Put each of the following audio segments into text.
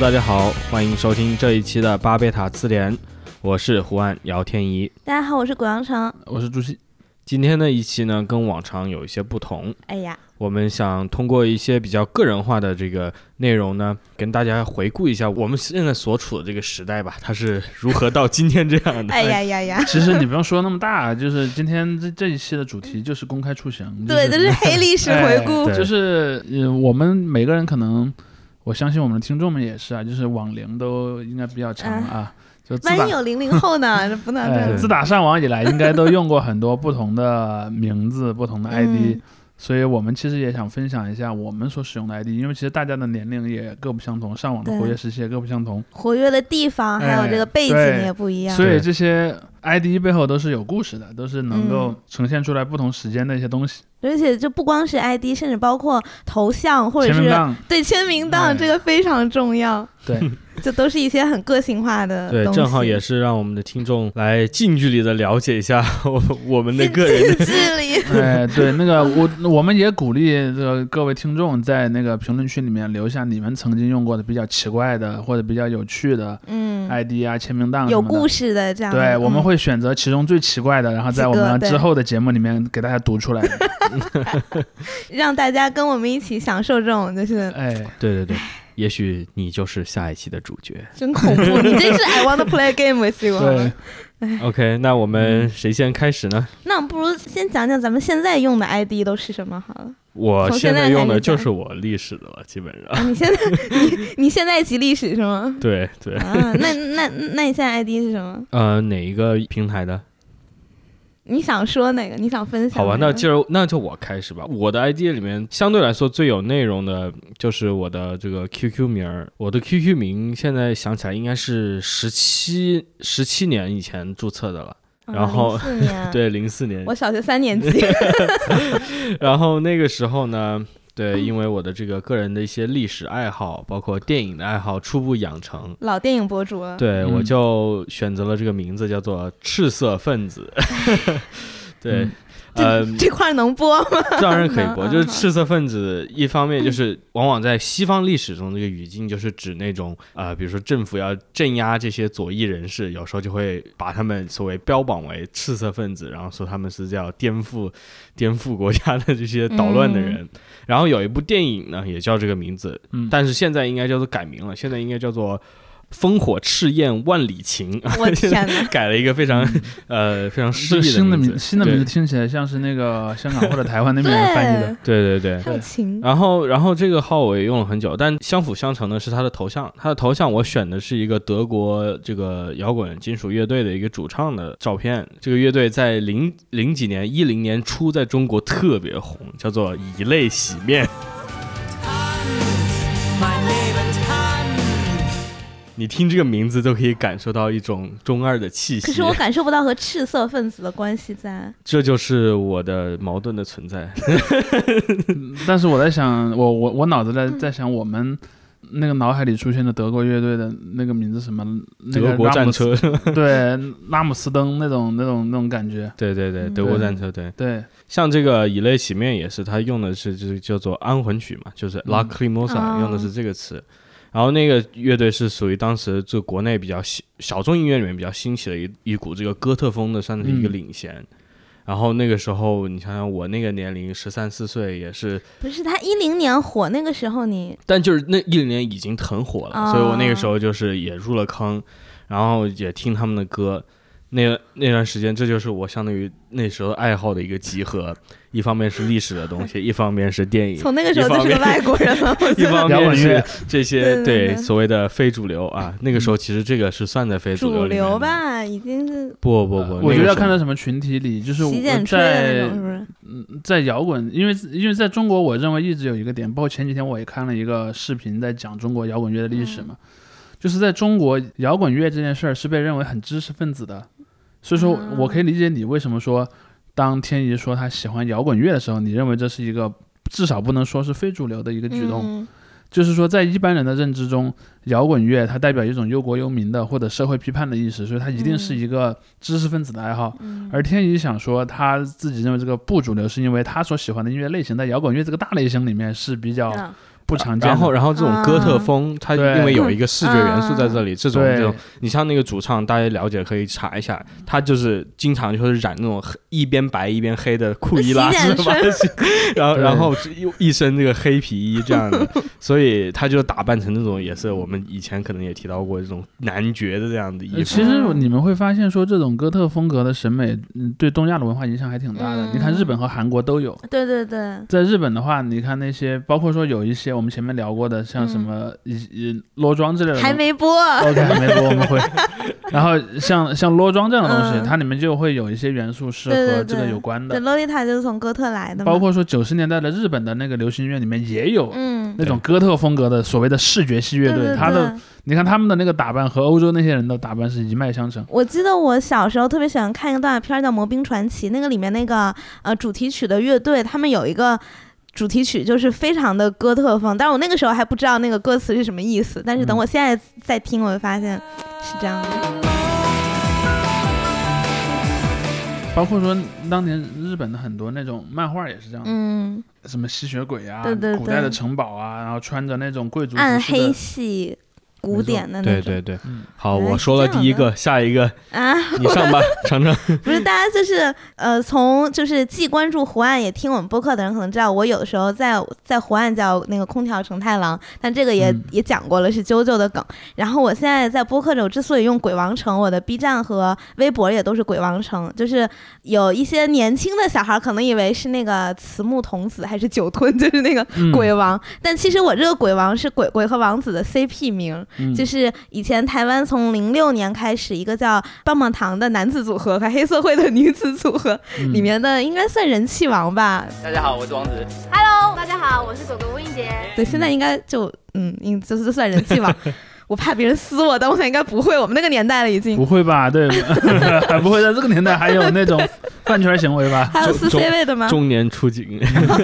大家好，欢迎收听这一期的巴贝塔词典，我是胡安姚天怡。大家好，我是古阳城。我是朱熹。今天的一期呢，跟往常有一些不同。哎呀，我们想通过一些比较个人化的这个内容呢，跟大家回顾一下我们现在所处的这个时代吧，它是如何到今天这样的。哎呀呀呀！其实你不用说那么大，就是今天这这一期的主题就是公开处刑。对，这是黑历史回顾。对就是呃，我们每个人可能，我相信我们的听众们也是啊，就是网龄都应该比较长啊。就万一有零零后呢？这 不能。自打上网以来，应该都用过很多不同的名字、不同的 ID，嗯所以我们其实也想分享一下我们所使用的 ID，因为其实大家的年龄也各不相同，上网的活跃时期也各不相同，活跃的地方还有这个背景也不一样。所以这些 ID 背后都是有故事的，都是能够嗯。呈现出来不同时间的一些东西。而且就不光是 ID，甚至包括头像或者是签，对签名档，哎。这个非常重要。对，就都是一些很个性化的对，东西。正好也是让我们的听众来近距离的了解一下我我们的个人的近距离。哎，对，那个我我们也鼓励这个各位听众在那个评论区里面留下你们曾经用过的比较奇怪的或者比较有趣的嗯，ID 啊、签名档有故事的这样。对，我们嗯会选择其中最奇怪的，然后在我们之后的节目里面给大家读出来。让大家跟我们一起享受这种就是哎，对对对，也许你就是下一期的主角。真恐怖。你真是 I want to play a game with you 啊。对，OK，那我们谁先开始呢？那我们不如先讲讲咱们现在用的 ID 都是什么好了。我现在用的就是我历史的了，基本上。啊，你现在 你你现在集历史是吗？对对，啊，那那那你现在 ID 是什么？呃，哪一个平台的？你想说哪个？你想分享？好吧，那今儿那就我开始吧。我的 ID 里面相对来说最有内容的就是我的这个 QQ 名儿。我的 QQ 名现在想起来应该是十七十七年以前注册的了，啊然后04，对，零四年我。小学三年级。然后那个时候呢，对，因为我的这个个人的一些历史爱好，包括电影的爱好初步养成，老电影博主了。对、我嗯就选择了这个名字，叫做赤色分子。对，嗯呃，这块能播吗？当然可以播，嗯就是赤色分子，一方面就是往往在西方历史中，这个语境就是指那种呃，比如说政府要镇压这些左翼人士，有时候就会把他们所谓标榜为赤色分子，然后说他们是叫颠覆颠覆国家的这些捣乱的人。然后有一部电影呢，也叫这个名字，嗯，但是现在应该叫做改名了，现在应该叫做。烽火赤焰万里情，我天哪！改了一个非常呃非常诗意这个新的名字新的名字听起来像是那个香港或者台湾那边 人翻译的。对，对对。然后，然后这个号我也用了很久，但相辅相成的是他的头像。他的头像我选的是一个德国这个摇滚金属乐队的一个主唱的照片。这个乐队在零零几年、一零年初在中国特别红，叫做以泪洗面。你听这个名字都可以感受到一种中二的气息。可是我感受不到和赤色分子的关系在。这就是我的矛盾的存在。但是我在想，我我我脑子在在想我们。那个脑海里出现的德国乐队的那个名字什么？那个德国战车，对，拉姆斯登那种那种那种感觉。对对对，嗯德国战车，对。对，像这个以泪洗面也是，他用的是就是叫做安魂曲嘛，就是嗯 lacrimosa、哦用的是这个词。然后那个乐队是属于当时就国内比较小小众音乐里面比较兴起的一一股这个哥特风的，算是一个嗯领衔。然后那个时候，你想想我那个年龄十三四岁也是，不是他一零年火那个时候你，但就是那一零年已经很火了，哦所以我那个时候就是也入了坑，然后也听他们的歌。那那段时间，这就是我相当于那时候爱好的一个集合，一方面是历史的东西，一方面是电影，从那个时候就是个外国人了。一方面是摇滚乐这些对对对所谓的非主流啊。那个时候其实这个是算在非主流？吧，已经是不不不，我觉得要看到在什么群体里，就是在？在摇滚，因为因为在中国，我认为一直有一个点，包括前几天我也看了一个视频，在讲中国摇滚乐的历史嘛，就是在中国摇滚乐这件事儿是被认为很知识分子的，所以说嗯我可以理解你为什么说，当天怡说他喜欢摇滚乐的时候，你认为这是一个至少不能说是非主流的一个举动，嗯。就是说在一般人的认知中，摇滚乐它代表一种忧国忧民的或者社会批判的意识，所以它一定是一个知识分子的爱好。嗯。而天怡想说，他自己认为这个不主流，是因为他所喜欢的音乐类型在摇滚乐这个大类型里面是比较啊不常见。然后，然后这种哥特风，它因为有一个视觉元素在这里，这种对这种，你像那个主唱，大家了解可以查一下，他就是经常就是染那种黑一边白一边黑的库伊拉式发型，然后然后又一身这个黑皮衣这样的，所以他就打扮成那种也是我们以前可能也提到过这种男爵的这样的衣服。呃其实你们会发现，说这种哥特风格的审美，嗯，对东亚的文化影响还挺大的。嗯你看日本和韩国都有。对对对，在日本的话，你看那些，包括说有一些我们前面聊过的，像什么一一裸妆之类的，还没播。OK 还没播，我们会。然后像像裸妆这样的东西，嗯它里面就会有一些元素是对对和这个对对有关的，，Lolita 就是从哥特来的嘛。包括说九十年代的日本的那个流行音乐里面也有嗯，那种哥特风格的所谓的视觉系乐队，对对他的你看他们的那个打扮和欧洲那些人的打扮是一脉相承。我记得我小时候特别喜欢看一个动画片儿叫《魔兵传奇》，那个里面那个呃主题曲的乐队，他们有一个主题曲就是非常的哥特风，但是我那个时候还不知道那个歌词是什么意思，但是等嗯。我现在再听，我就发现是这样的。包括说当年日本的很多那种漫画也是这样的，嗯，什么吸血鬼啊，对对对古代的城堡啊，然后穿着那种贵族服暗黑，系、古典的那种。对对对，嗯，好，我说了第一个，下一个啊，你上吧，尝尝。不是，大家就是呃，从就是既关注湖岸也听我们播客的人，可能知道我有的时候在在湖岸叫那个空调承太郎，但这个也、嗯。也讲过了，是啾啾的梗。然后我现在在播客里，我之所以用鬼王城，我的 B 站和微博也都是鬼王城，就是有一些年轻的小孩可能以为是那个慈木童子还是酒吞，就是那个嗯。鬼王，但其实我这个鬼王是鬼鬼和王子的 CP 名，嗯就是以前台湾从零六年开始，一个叫棒棒糖的男子组合和黑社会的女子组合，嗯里面的应该算人气王吧？大家好，我是王子。Hello，大家好，我是狗狗温英杰。对，现在应该就嗯，应就是算人气王。我怕别人撕我，但我想应该不会，我们那个年代了已经不。会吧？对，还不会在这个年代还有那种饭圈行为吧？还有撕 C 位的吗？中年出警，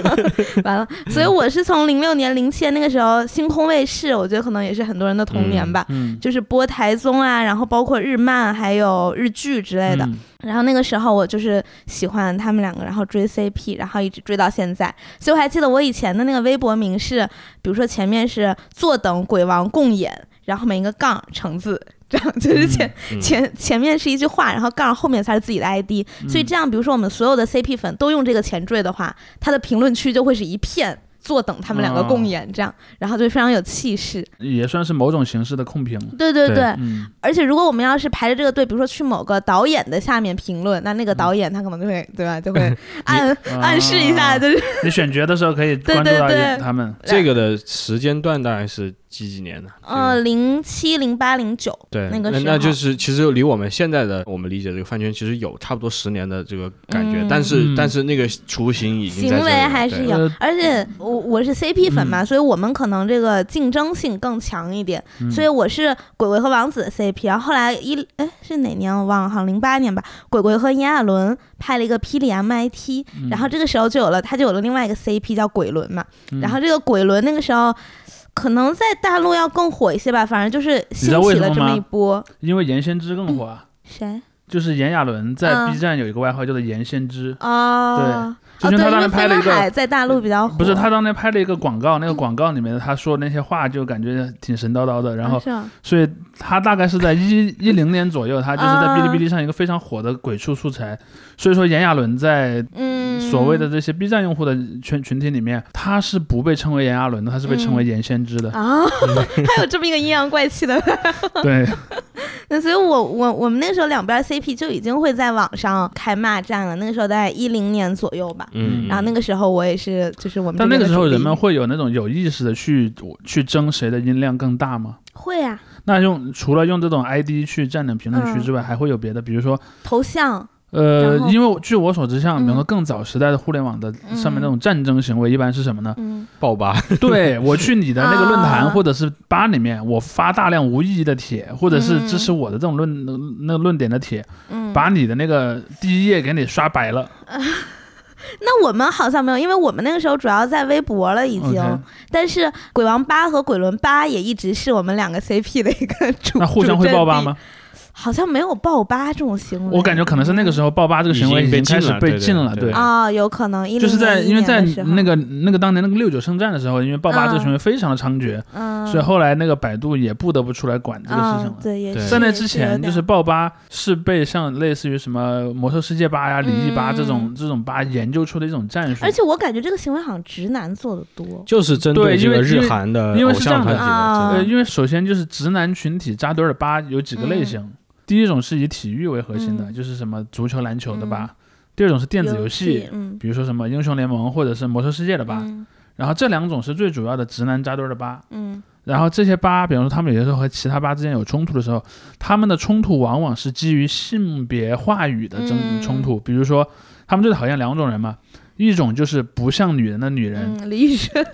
完了，所以我是从零六年、零七年那个时候，星空卫视，我觉得可能也是很多人的童年吧，嗯就是播台综啊，然后包括日漫还有日剧之类的。嗯然后那个时候我就是喜欢他们两个，然后追 CP，然后一直追到现在。所以我还记得我以前的那个微博名是，比如说前面是坐等鬼王共演，然后每一个杠橙字，这样 就是前、嗯前前面是一句话，然后杠后面才是自己的 ID。所以这样，比如说我们所有的 CP 粉都用这个前缀的话，他的评论区就会是一片。坐等他们两个共演，这样，然后就非常有气势。也算是某种形式的控评。对对对对，嗯，而且如果我们要是排着这个队，比如说去某个导演的下面评论，那那个导演他可能就会对吧，就会暗 暗示一下，啊就是你选角的时候可以 对关注到对对他们。这个的时间段大概是几几年的？呃零七零八零九对，那个时候。那就是其实离我们现在的我们理解这个饭圈其实有差不多十年的这个感觉，嗯。但是、嗯。但是那个雏形已经行为还是有呃，而且我我是 CP 粉嘛，所以我们可能这个竞争性更强一点，嗯。所以我是鬼鬼和王子的 CP，然后后来一哎是哪年我忘了，好像零八年吧，鬼鬼和炎亚纶拍了一个霹雳 MIT，、嗯。然后这个时候就有了，他就有了另外一个 CP 叫鬼轮嘛，嗯。然后这个鬼轮那个时候。可能在大陆要更火一些吧，反正就是兴起了这么一波。因为严先知更火啊，谁？就是炎亚纶在嗯 B 站有一个外号叫做严先知，哦，就因为他当哦对因为年拍了一个。在大陆比较火，不是他当年拍了一个广告，那个广告里面他说那些话就感觉挺神叨叨的，然后啊是啊所以他大概是在一一零年左右，他就是在啊哔哩哔哩上一个非常火的鬼畜素材。所以说炎亚纶在嗯，所谓的这些 B 站用户的群群体里面，他是不被称为炎亚纶的，他是被称为炎先知的。啊，还有这么一个阴阳怪气的，对，那所以我我我们那个时候两边 CP 就已经会在网上开骂战了，那个时候大概一零年左右吧。嗯，然后那个时候我也是，就是我们但那个时候人们会有那种有意识的去去争谁的音量更大吗？会啊，那用除了用这种 ID 去占领评论区之外，还会有别的，比如说，头像，呃，因为据我所知，像比如说更早时代的互联网的上面那种战争行为，一般是什么呢？嗯。爆吧，对我去你的那个论坛啊。或者是吧里面，我发大量无意义的帖，或者是支持我的这种论那个论点的帖，嗯，把你的那个第一页给你刷白了。那我们好像没有，因为我们那个时候主要在微博了已经但是鬼王八和鬼轮八也一直是我们两个 CP 的一个主，那互相会爆吧吗？好像没有爆吧这种行为。我感觉可能是那个时候爆吧这个行为已经开始被禁了，对对。啊、有可能一就是在因为在那个个那个当年那个六九圣战的时候，因为爆吧这个行为非常的猖獗，嗯，所以后来那个百度也不得不出来管这个事情了。嗯对，也对。是在那之前，就是爆吧是被像类似于什么魔兽世界吧呀、李毅八这种这种吧研究出的一种战术。而且我感觉这个行为好像直男做的多。就是针对这个日因为因为韩的因为偶是这样的像团体的，因为首先就是直男群体扎堆儿的吧有几个类型，第一种是以体育为核心的，嗯就是什么足球、篮球的吧；嗯第二种是电子游戏，嗯，比如说什么英雄联盟或者是魔兽世界的吧。嗯然后这两种是最主要的直男扎堆儿的吧。嗯然后这些吧，比方说他们有些时候和其他吧之间有冲突的时候，他们的冲突往往是基于性别话语的争嗯冲突。比如说，他们最讨厌两种人嘛，一种就是不像女人的女人，嗯，李宇春，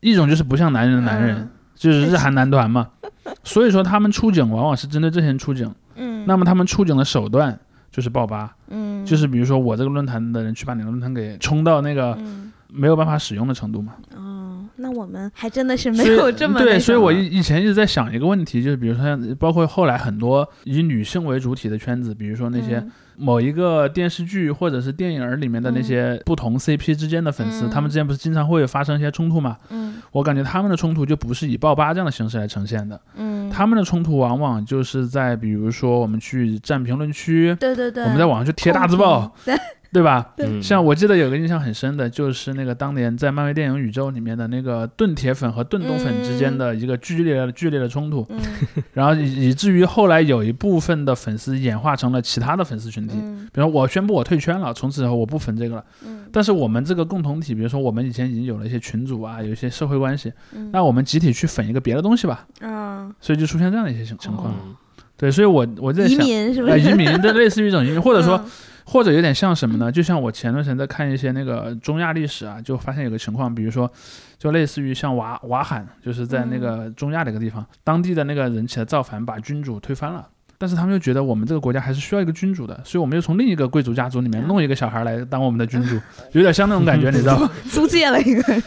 一种就是不像男人的男人，嗯就是日韩男团嘛。所以说他们出警往往是针对这些人出警，嗯，那么他们出警的手段就是爆吧，嗯，就是比如说我这个论坛的人去把你的论坛给冲到那个嗯。没有办法使用的程度嘛。哦，那我们还真的是没有这么对，所以我以以前一直在想一个问题，就是比如说像包括后来很多以女性为主体的圈子，比如说那些嗯某一个电视剧或者是电影儿里面的那些不同 CP 之间的粉丝，嗯他们之间不是经常会发生一些冲突嘛？嗯我感觉他们的冲突就不是以爆吧这样的形式来呈现的，嗯，他们的冲突往往就是在比如说我们去占评论区，对对对，我们在网上去贴大字报，对，对吧？像我记得有个印象很深的，就是那个当年在漫威电影宇宙里面的那个盾铁粉和盾东粉之间的一个剧烈的剧烈的冲突，嗯 然后以以至于后来有一部分的粉丝演化成了其他的粉丝群体，嗯。比如我宣布我退圈了，从此以后我不粉这个了。嗯。但是我们这个共同体，比如说我们以前已经有了一些群组啊，有一些社会关系，嗯，那我们集体去粉一个别的东西吧，嗯，所以就出现这样的一些情情况。嗯对，所以我我在移想。民是不呃，移民，这类似于一种移民，或者说嗯或者有点像什么呢？就像我前段时间在看一些那个中亚历史啊，就发现有个情况，比如说，就类似于像瓦瓦罕，就是在那个中亚的一个地方，当地的那个人起来造反，把君主推翻了。但是他们又觉得我们这个国家还是需要一个君主的，所以我们又从另一个贵族家族里面弄一个小孩来当我们的君主，有点像那种感觉，你知道吗？租借了一个，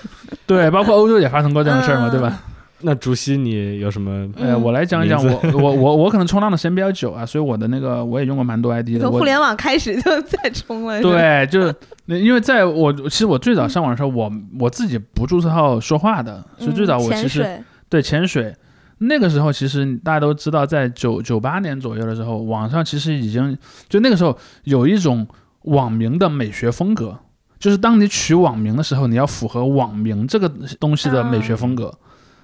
对，包括欧洲也发生过这种事儿嘛，对吧？那竹溪你有什么？呃，嗯我来讲一讲我我我我可能冲浪的时间比较久啊，所以我的那个我也用过蛮多 ID 的。从互联网开始就在冲了。对，就是因为在我其实我最早上网的时候，我我自己不注册号说话的，所以最早嗯我其实、对潜水。那个时候，其实大家都知道，在九九八年左右的时候，网上其实已经就那个时候有一种网名的美学风格，就是当你取网名的时候，你要符合网名这个东西的美学风格，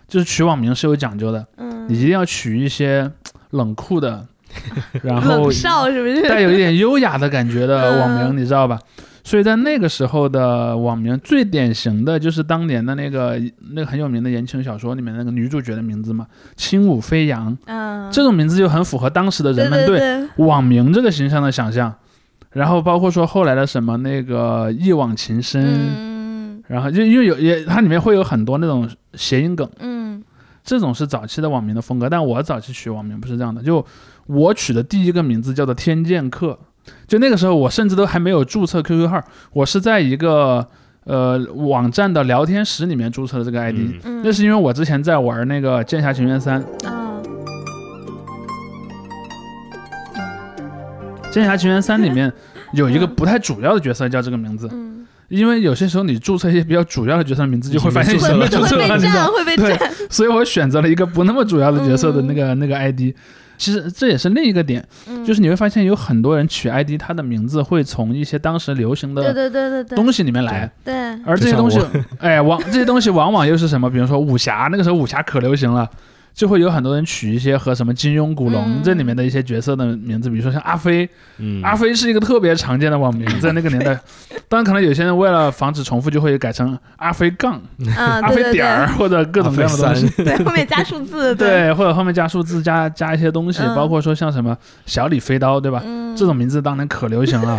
就是取网名是有讲究的，嗯，你一定要取一些冷酷的，然后冷少是不是？带有一点优雅的感觉的网名，嗯你知道吧？所以在那个时候的网名最典型的就是当年的那个那个很有名的言情小说里面那个女主角的名字嘛，轻舞飞扬，嗯，这种名字就很符合当时的人们对网名这个形象的想象。然后包括说后来的什么那个一往情深，嗯然后就因为有也它里面会有很多那种谐音梗，嗯这种是早期的网名的风格，但我早期取网名不是这样的，就我取的第一个名字叫做天剑客，就那个时候我甚至都还没有注册 QQ 号，我是在一个呃网站的聊天室里面注册的这个 ID，、那是因为我之前在玩那个《剑侠情缘三》，《啊，剑侠情缘三》里面有一个不太主要的角色叫这个名字，嗯，因为有些时候你注册一些比较主要的角色的名字，就会发现会知道，吗？会被对，所以我选择了一个不那么主要的角色的那个、那个 ID。其实这也是另一个点，嗯就是你会发现有很多人取 ID，他的名字会从一些当时流行的对对对对东西里面来，对，而这些东西哎，往这些东西往往又是什么？比如说武侠，那个时候武侠可流行了。就会有很多人取一些和什么金庸、古龙嗯这里面的一些角色的名字，比如说像阿飞，嗯，阿飞是一个特别常见的网名，在那个年代。当然，可能有些人为了防止重复，就会改成阿飞杠、啊，阿飞点儿，或者各种各样的东西。对，后面加数字，，对，或者后面加数字、加加一些东西，嗯包括说像什么小李飞刀，对吧？嗯，这种名字当年可流行了。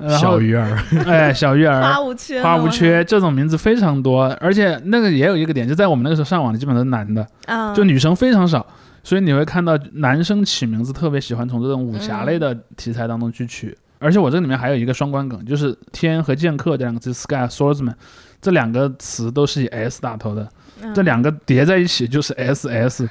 小，鱼儿，哎，小鱼儿。花、无缺，花无缺这种名字非常多，而且那个也有一个点，就在我们那个时候上网的基本都是男的，啊，就女生非常少，所以你会看到男生起名字特别喜欢从这种武侠类的题材当中去取。而且我这里面还有一个双关梗，就是“天”和“剑客”这两个字，“sky” swordsman 这两个词都是以 s 打头的，嗯。这两个叠在一起就是 SS。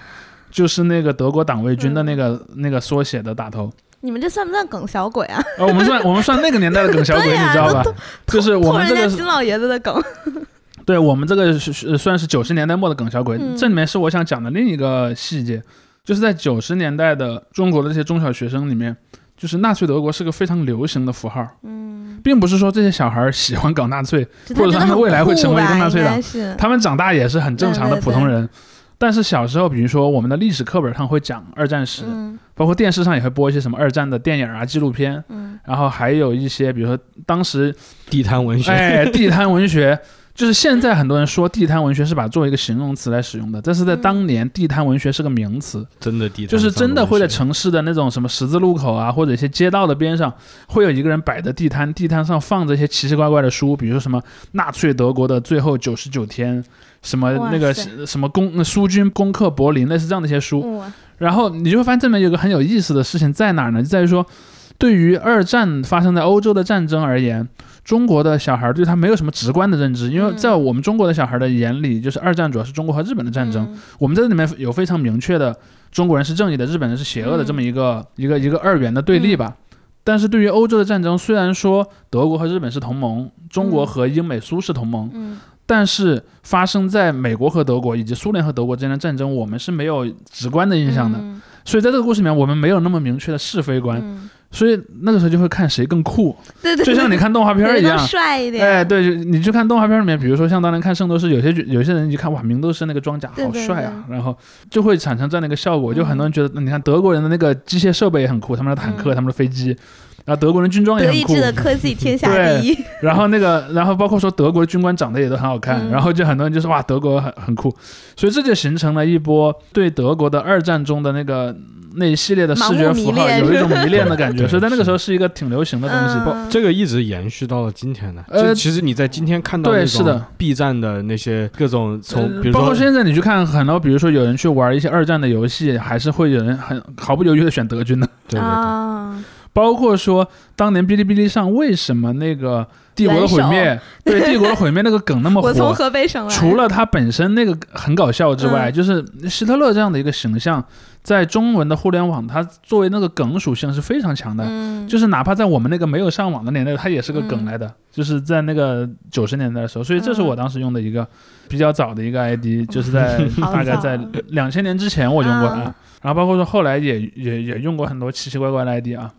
就是那个德国党卫军的那个、那个缩写的打头。你们这算不算梗小鬼啊？呃，我们算 我们算那个年代的梗小鬼，你知道吧？就是我们这个人家金老爷子的梗。对我们这个是是算是九十年代末的梗小鬼，嗯这里面是我想讲的另一个细节，就是在九十年代的中国的这些中小学生里面，就是纳粹德国是个非常流行的符号，嗯，并不是说这些小孩喜欢搞纳粹，或者他们未来会成为一个纳粹党他们长大也是很正常的普通人。但是小时候，比如说我们的历史课本上会讲二战史，嗯。包括电视上也会播一些什么二战的电影啊、纪录片，嗯。然后还有一些，比如说当时地摊文学，哎，地摊文学，就是现在很多人说地摊文学是把它作为一个形容词来使用的，但是在嗯当年，地摊文学是个名词，真的地摊就是真的会在城市的那种什么十字路口啊，或者一些街道的边上，会有一个人摆着地摊，地摊上放着一些奇奇怪怪的书，比如说什么纳粹德国的最后九十九天，什么那个什么攻苏军攻克柏林，类似这样的一些书，然后你就会发现这里面有个很有意思的事情在哪儿呢？就在于说，对于二战发生在欧洲的战争而言，中国的小孩对他没有什么直观的认知，因为嗯。在我们中国的小孩的眼里，就是二战主要是中国和日本的战争，嗯。我们在这里面有非常明确的中国人是正义的，日本人是邪恶的嗯这么一个、一个一个二元的对立吧。但是对于欧洲的战争，虽然说德国和日本是同盟，中国嗯。和英美苏是同盟，嗯但是发生在美国和德国以及苏联和德国之间的战争，我们是没有直观的印象的。嗯。所以在这个故事里面，我们没有那么明确的是非观，嗯。所以那个时候就会看谁更酷，对对，就像你看动画片一样。帅一点。哎，对，就你去看动画片里面，比如说像当年看《圣斗士》，有些有些人一看哇，明斗士那个装甲好帅啊，然后就会产生这样的一个效果，就很多人觉得，你看德国人的那个机械设备也很酷，他们的坦克、嗯。他们的飞机，然后德国人军装也很酷。德意志，的科技天下第一。然后那个，然后包括说德国军官长得也都很好看，嗯。然后就很多人就说哇，德国很很酷，所以这就形成了一波对德国的二战中的那个那一系列的视觉符号有一种迷恋的感觉，所以在那个时候是。一个挺流行的东西。嗯。不这个一直延续到了今天的。呃就其实你在今天看到那对是的。B 站的那些各种从，呃比如说包括现在你去看很多，比如说有人去玩一些二战的游戏，还是会有人很毫不犹豫的选德军的。对对对，啊，包括说当年哔哩哔哩上为什么那个帝国的毁灭，对帝国的毁灭那个梗那么 我从火，河北省来。除了它本身那个很搞笑之外，嗯。就是希特勒这样的一个形象，在中文的互联网，它作为那个梗属性是非常强的。嗯，就是哪怕在我们那个没有上网的年代，它也是个梗嗯来的，就是在那个九十年代的时候，所以这是我当时用的一个比较早的一个 ID，就是在 好大概在两千年之前我用过嗯。它，然后包括说后来也也也用过很多奇奇怪怪的 ID 啊，两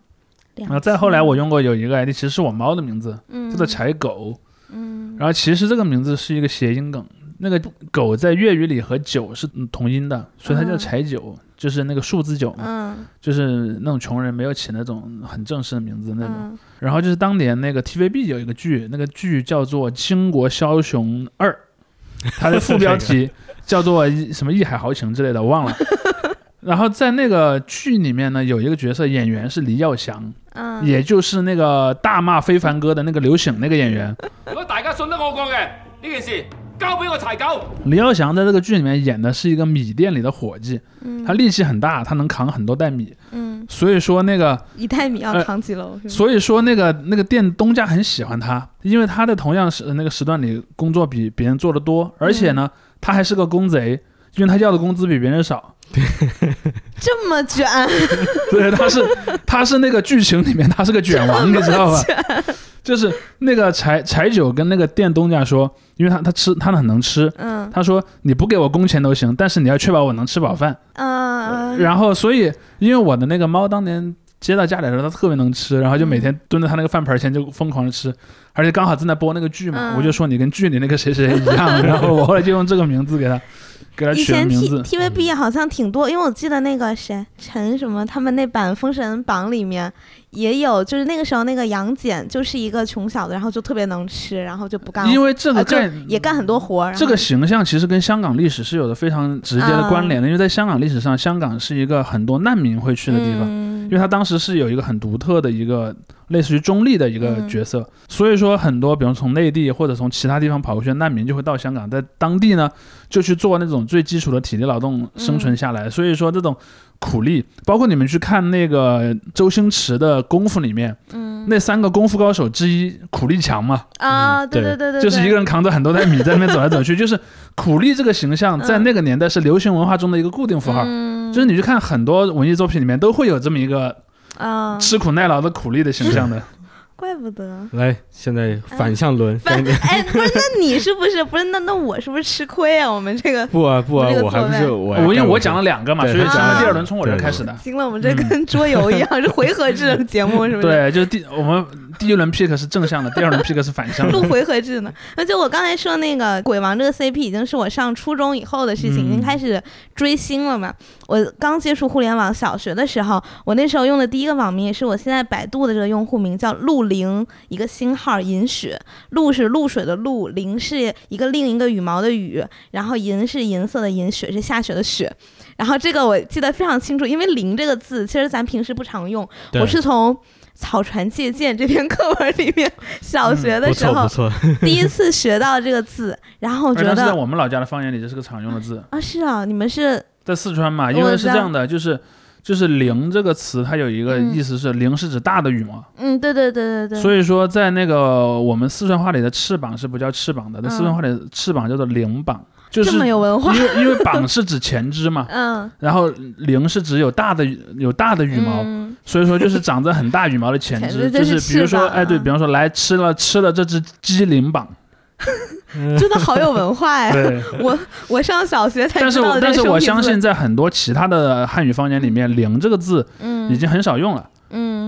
然后再后来我用过有一个 ID，其实是我猫的名字，嗯叫做柴狗，嗯然后其实这个名字是一个谐音梗，那个狗在粤语里和九是嗯同音的，所以它叫嗯柴九，就是那个数字九嘛，嗯就是那种穷人没有起那种很正式的名字那种。嗯然后就是当年那个 TVB 有一个剧，那个剧叫做《倾国枭雄二》，它的副 标题叫做什么“义海豪情”之类的，我忘了。然后在那个剧里面呢，有一个角色演员是黎耀祥，嗯，也就是那个大骂非凡哥的那个刘醒那个演员。如果大家信得我講嘅呢件事，交俾我柴狗。黎耀祥在这个剧里面演的是一个米店里的伙计，嗯他力气很大，他能扛很多袋米，嗯所以说那个一袋米要呃扛几楼？所以说那个那个店东家很喜欢他，因为他在同样时那个时段里工作比别人做的多，而且呢，他还是个工贼，因为他要的工资比别人少。这么卷，对，他是他是那个剧情里面他是个卷王，你知道吧？就是那个柴柴九跟那个店东家说，因为他他吃他很能吃，嗯。他说你不给我工钱都行，但是你要确保我能吃饱饭。嗯，然后所以因为我的那个猫当年接到家里的时候，它特别能吃，然后就每天蹲在它那个饭盆前就疯狂的吃，而且刚好正在播那个剧嘛，嗯我就说你跟剧里那个谁谁谁一样，然后我后来就用这个名字给他给它以前取了名 T 字。TVB 好像挺多，因为我记得那个谁陈什么，他们那版《封神榜》里面也有，就是那个时候那个杨戬就是一个穷小子，然后就特别能吃，然后就不干，因为这个呃也干很多活儿。这个形象其实跟香港历史是有着非常直接的关联的，因为在香港历史上，香港是一个很多难民会去的地方。嗯因为他当时是有一个很独特的一个类似于中立的一个嗯。角色，所以说很多比如从内地或者从其他地方跑过去的难民就会到香港，在当地呢就去做那种最基础的体力劳动生存下来。所以说这种苦力，包括你们去看那个周星驰的功夫里面，嗯。那三个功夫高手之一苦力强嘛，啊，嗯对对。对对对，就是一个人扛着很多袋米在那边走来走去，就是苦力这个形象 在那个年代是流行文化中的一个固定符号。嗯，就是你去看很多文艺作品里面都会有这么一个啊，吃苦耐劳的苦力的形象的，怪不得。来，现在反向轮，反哎，不是，那你是不是不是？那那我是不是吃亏啊？我们这个不啊不啊我还不是我我因为我讲了两个嘛，所以讲了的第二轮从我这儿开始的。行了，我们这跟桌游一样，是回合制的节目，是不是？对，就是第我们 第一轮 pick 是正向的，第二轮 pick 是反向的录。回合制呢。那就我刚才说那个鬼王这个 CP，已经是我上初中以后的事情，已经嗯开始追星了嘛。我刚接触互联网，小学的时候，我那时候用的第一个网名也是我现在百度的这个用户名，叫陆灵，一个星号银雪。陆是露水的露，灵是一个另一个羽毛的羽，然后银是银色的银，雪是下雪的雪。然后这个我记得非常清楚，因为“灵”这个字其实咱平时不常用，我是从。草船借箭这篇课文里面，小学的时候、错不错，第一次学到这个字，然后我觉而且在我们老家的方言里，这是个常用的字，啊是啊，你们是在四川嘛，因为是这样的，就是就是“灵”这个词，它有一个嗯。意思是“灵”是指大的羽毛，嗯对对对对对，所以说在那个我们四川话里的翅膀是不叫翅膀的，在四川话里翅膀叫做灵膀，就是这么有文化，因为因为膀是指前肢嘛，嗯然后灵是指有大的有大的羽毛，嗯所以说就是长着很大羽毛的前肢，前肢就就是是比如说，哎，对啊比方说来吃了吃了这只鸡灵膀，真的好有文化哎！我我上小学才但是知道但是我相信，在很多其他的汉语方言里面，“灵”这个字嗯已经很少用了。嗯，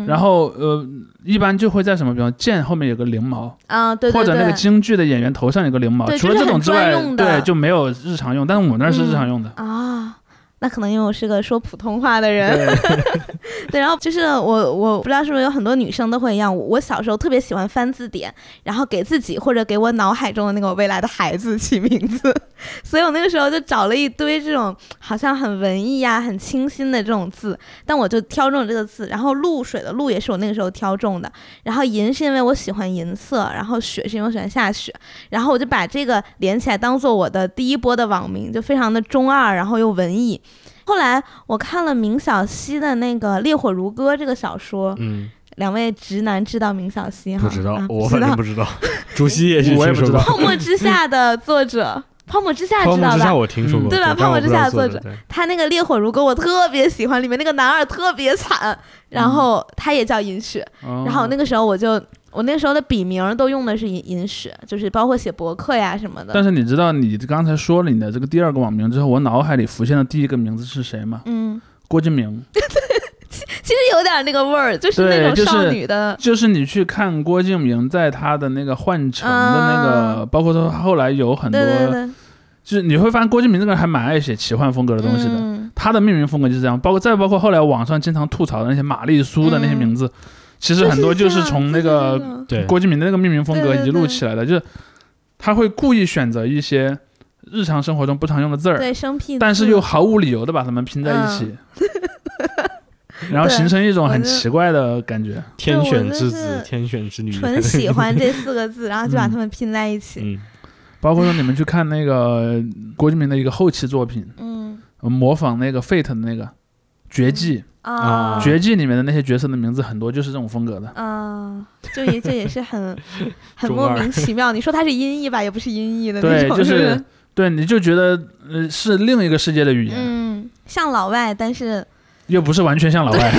然后呃，一般就会在什么，比方剑后面有个翎毛，啊对对或者那个京剧的演员头上有个翎毛。除了这种之外对就没有日常用。但是我们那是日常用的。啊。那可能因为我是个说普通话的人，对，对，然后就是我，我不知道是不是有很多女生都会一样。我我小时候特别喜欢翻字典，然后给自己或者给我脑海中的那个我未来的孩子起名字，所以我那个时候就找了一堆这种好像很文艺呀、很清新的这种字，但我就挑中了这个字。然后露水的露也是我那个时候挑中的，然后银是因为我喜欢银色，然后雪是因为我喜欢下雪，然后我就把这个连起来当做我的第一波的网名，就非常的中二，然后又文艺。后来我看了明晓溪的那个《烈火如歌》这个小说，嗯，两位直男知道明晓溪哈？不知道啊，我不知道反正不知道，主席也许我也不知道泡沫之夏的作者，泡沫之夏知道吧泡沫之夏？我听说过，嗯对吧泡沫之夏作者他那个《烈火如歌》我特别喜欢，里面那个男二特别惨，然后他也叫尹雪，然然后那个时候我就。我那时候的笔名都用的是银银史，就是包括写博客呀什么的。但是你知道，你刚才说了你的这个第二个网名之后，我脑海里浮现的第一个名字是谁吗？嗯，郭敬明。其实有点那个味儿，就是那种少女的，就是你去看郭敬明在他的那个幻城的那个，包括他后来有很多，对对对，就是你会发现郭敬明这个人还蛮爱写奇幻风格的东西的。嗯他的命名风格就是这样，包括再包括后来网上经常吐槽的那些玛丽苏的那些名字，其实很多就是从那个对郭敬明的那个命名风格一路起来的，就是他会故意选择一些日常生活中不常用的字儿，对生僻，但是又毫无理由的把它们拼在一起，然后形成一种很奇怪的感觉。天选之子就，是天选之女，纯喜欢这四个字，然后就把嗯它们拼在一起。嗯，包括说你们去看那个郭敬明的一个后期作品，模仿那个 Fate 的那个《绝技》，啊，绝技》里面的那些角色的名字很多就是这种风格的。啊，这也这也是很 很莫名其妙。你说它是音译吧，也不是音译的那对，种，就是是？对，你就觉得呃是另一个世界的语言，嗯，像老外，但是又不是完全像老外。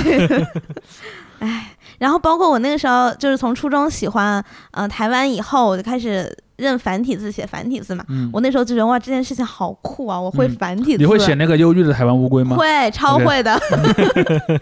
哎 然后包括我那个时候，就是从初中喜欢呃台湾以后，我就开始认繁体字，写繁体字嘛。嗯，我那时候就觉得哇，这件事情好酷啊！我会嗯繁体字，你会写那个忧郁的台湾乌龟吗？会，超会的。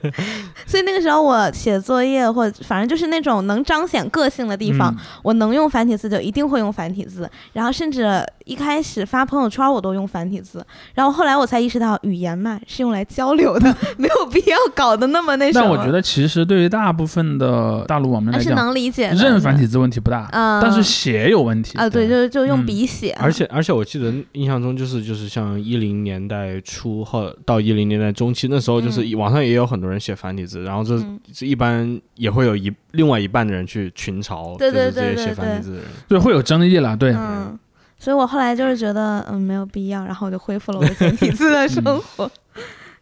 所以那个时候我写作业或者反正就是那种能彰显个性的地方，嗯我能用繁体字就一定会用繁体字。然后甚至一开始发朋友圈我都用繁体字，然后后来我才意识到语言嘛是用来交流的，没有必要搞得那么那什么。但我觉得其实对于大部分的大陆网民来讲，能理解的。认繁体字问题不大，嗯但是写有问题。啊，对，就是就用嗯笔写，而且而且我记得印象中就是就是像一零年代初后到一零年代中期那时候，就是嗯网上也有很多人写繁体字，然后这嗯这一般也会有一另外一半的人去群嘲，对对就是这些写对对对繁体字的人。对会有争议了。对，嗯，所以我后来就是觉得，嗯，没有必要，然后我就恢复了我的简体字的生 活。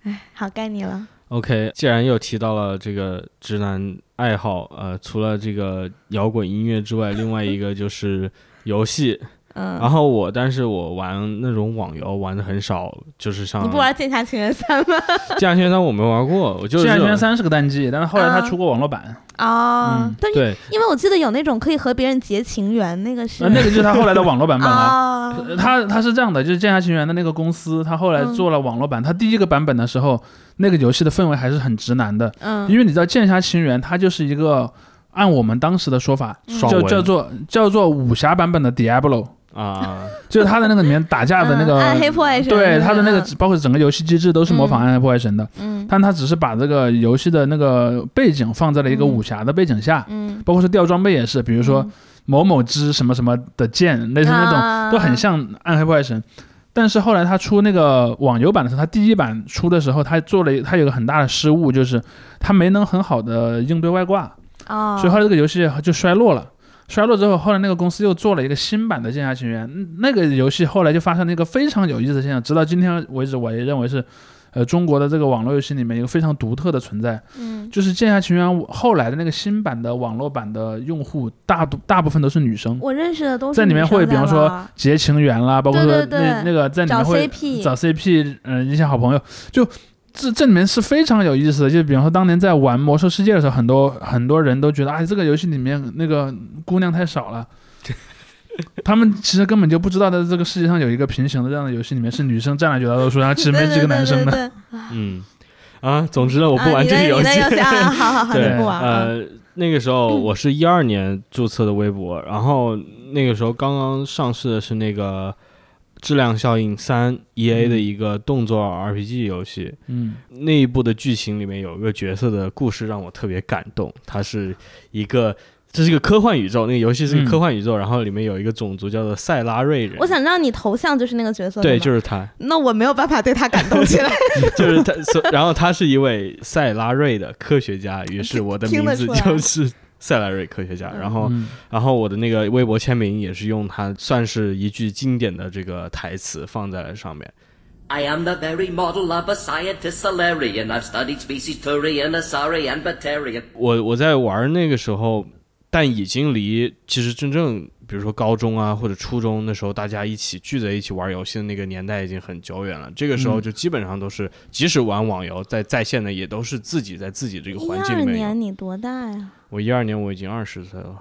哎好，该你了。OK，既然又提到了这个直男爱好，呃，除了这个摇滚音乐之外，另外一个就是游戏。嗯，然后我，但是我玩那种网游玩的很少，就是像你不玩《剑侠情缘三》吗？《剑侠情缘三》我没玩过，我就《是剑侠情缘三》是个单机，但是后来他啊出过网络版，哦嗯，但是对因为我记得有那种可以和别人结情缘，那个是呃，那个就是他后来的网络版本了。他他是这样的，就是《剑侠情缘》的那个公司，他后来做了网络版。他第一个版本的时候，那个游戏的氛围还是很直男的，嗯，因为你知道《剑侠情缘》它就是一个按我们当时的说法，就叫叫做叫做武侠版本的 Diablo，啊，就是他的那个里面打架的那个 嗯暗黑破坏神对他的那个嗯包括整个游戏机制都是模仿暗黑破坏神的，嗯。但他只是把这个游戏的那个背景放在了一个嗯。武侠的背景下，嗯，包括是掉装备也是，比如说某某支什么什么的剑，类似那种。啊。都很像暗黑破坏神。但是后来他出那个网游版的时候，他第一版出的时候，他做了他有个很大的失误，就是他没能很好的应对外挂，哦，所以后来这个游戏就衰落了。衰落之后，后来那个公司又做了一个新版的《剑侠情缘》，嗯那个游戏后来就发生了一个非常有意思的现象，直到今天为止，我也认为是，呃，中国的这个网络游戏里面一个非常独特的存在，嗯。就是《剑侠情缘》后来的那个新版的网络版的用户大多大部分都是女生，我认识的都是在里面会比方说结情缘啦，包括说那那个在里面找会找 CP，嗯、一些好朋友，就这这里面是非常有意思的。就比方说当年在玩魔兽世界的时候，很多很多人都觉得，哎，这个游戏里面那个姑娘太少了。他们其实根本就不知道，在这个世界上有一个平行的这样的游戏，里面是女生占了绝大多数，然后其实没几个男生的。嗯，啊，总之呢，我不啊玩这个游戏好好好，不玩啊？呃，那个时候我是一二年注册的微博，然后那个时候刚刚上市的是那个《质量效应三》E A 的一个动作 RPG 游戏，嗯那一部的剧情里面有一个角色的故事让我特别感动，它是一个。这是一个科幻宇宙，那个游戏是一个嗯科幻宇宙，然后里面有一个种族叫做塞拉瑞人。我想让你头像就是那个角色，对，就是他，那我没有办法对他感动起来。就是他，所然后他是一位塞拉瑞的科学家，于是我的名字就是塞莱瑞科学家。然后，嗯然后我的那个微博签名也是用他算是一句经典的这个台词放在了上面。I am the very model of a scientist Solarian. I've studied species Turian, Asari, and Batarian. 我我在玩那个时候，但已经离其实真正比如说高中啊或者初中那时候大家一起聚在一起玩游戏的那个年代已经很久远了。这个时候嗯就基本上都是，即使玩网游在在线的，也都是自己在自己这个环境里面有。年你多大呀？我一二年我已经二十岁了。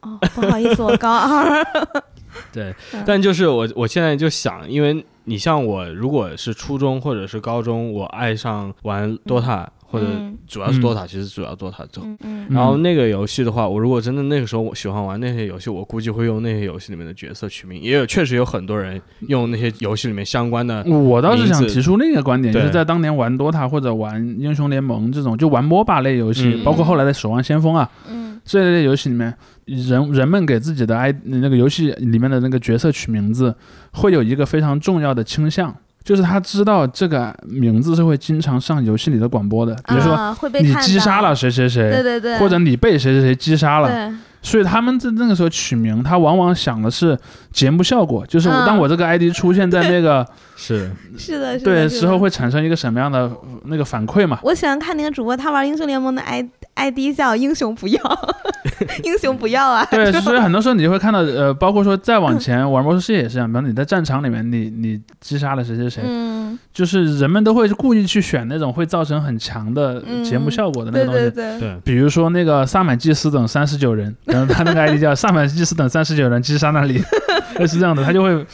哦，不好意思，我高二。对嗯，但就是我我现在就想，因为你像我，如果是初中或者是高中，我爱上玩 DOTA、或者嗯。主要是嗯。DOTA，、其实主要 DOTA 走。嗯嗯。然后那个游戏的话，我如果真的那个时候我喜欢玩那些游戏，我估计会用那些游戏里面的角色取名。也有确实有很多人用那些游戏里面相关的，我倒是想提出另一个观点，就是在当年玩 DOTA 或者玩英雄联盟这种就玩 MOBA 类游戏，嗯。包括后来的守望先锋啊嗯。这类游戏里面，人人们给自己的 i 那个游戏里面的那个角色取名字，会有一个非常重要的倾向，就是他知道这个名字是会经常上游戏里的广播的，比如说啊、会被你击杀了，谁谁谁，对对对，或者你被谁谁谁击杀了，所以他们在那个时候取名，他往往想的是节目效果，就是嗯当我这个 ID 出现在那个 是是的，是的，对时候会产生一个什么样的呃那个反馈嘛？我喜欢看那个主播，他玩英雄联盟的 i ID 叫英雄不要，英雄不要啊！对，所以很多时候你就会看到，呃，包括说再往前玩魔兽世界也是这样，比方你在战场里面你你击杀了谁谁谁，嗯，就是人们都会故意去选那种会造成很强的嗯节目效果的那个东西。对对，对，比如说那个萨满祭司等三十九人，然后他那个 ID 叫萨满祭司等三十九人击杀那里，类似这样的，他就会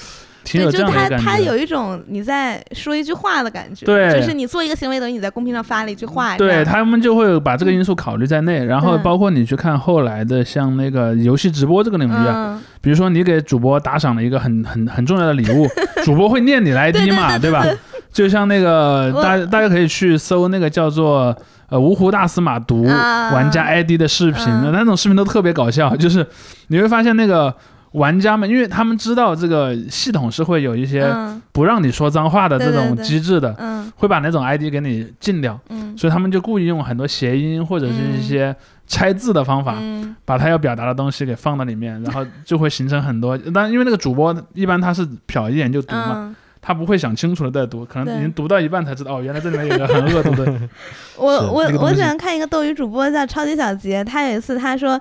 挺有对，就是他。他有一种你在说一句话的感觉，对就是你做一个行为等于你在公屏上发了一句话，对他们就会把这个因素考虑在内，然后包括你去看后来的像那个游戏直播这个领域啊，嗯，比如说你给主播打赏了一个很很很重要的礼物，主播会念你的 ID 嘛，对对吧？就像那个大大家可以去搜那个叫做呃芜湖大司马读啊玩家 ID 的视频，嗯那种视频都特别搞笑，就是你会发现那个。玩家们，因为他们知道这个系统是会有一些嗯不让你说脏话的这种机制的，嗯会把那种 ID 给你禁掉。嗯所以他们就故意用很多谐音或者是一些拆字的方法，嗯把他要表达的东西给放到里面，然后就会形成很多。但因为那个主播一般他是瞟一眼就读嘛，嗯他不会想清楚了再读，可能已经读到一半才知道，哦，原来这里面有一个很恶毒的。我我我喜欢看一个斗鱼主播叫超级小杰，他有一次他说。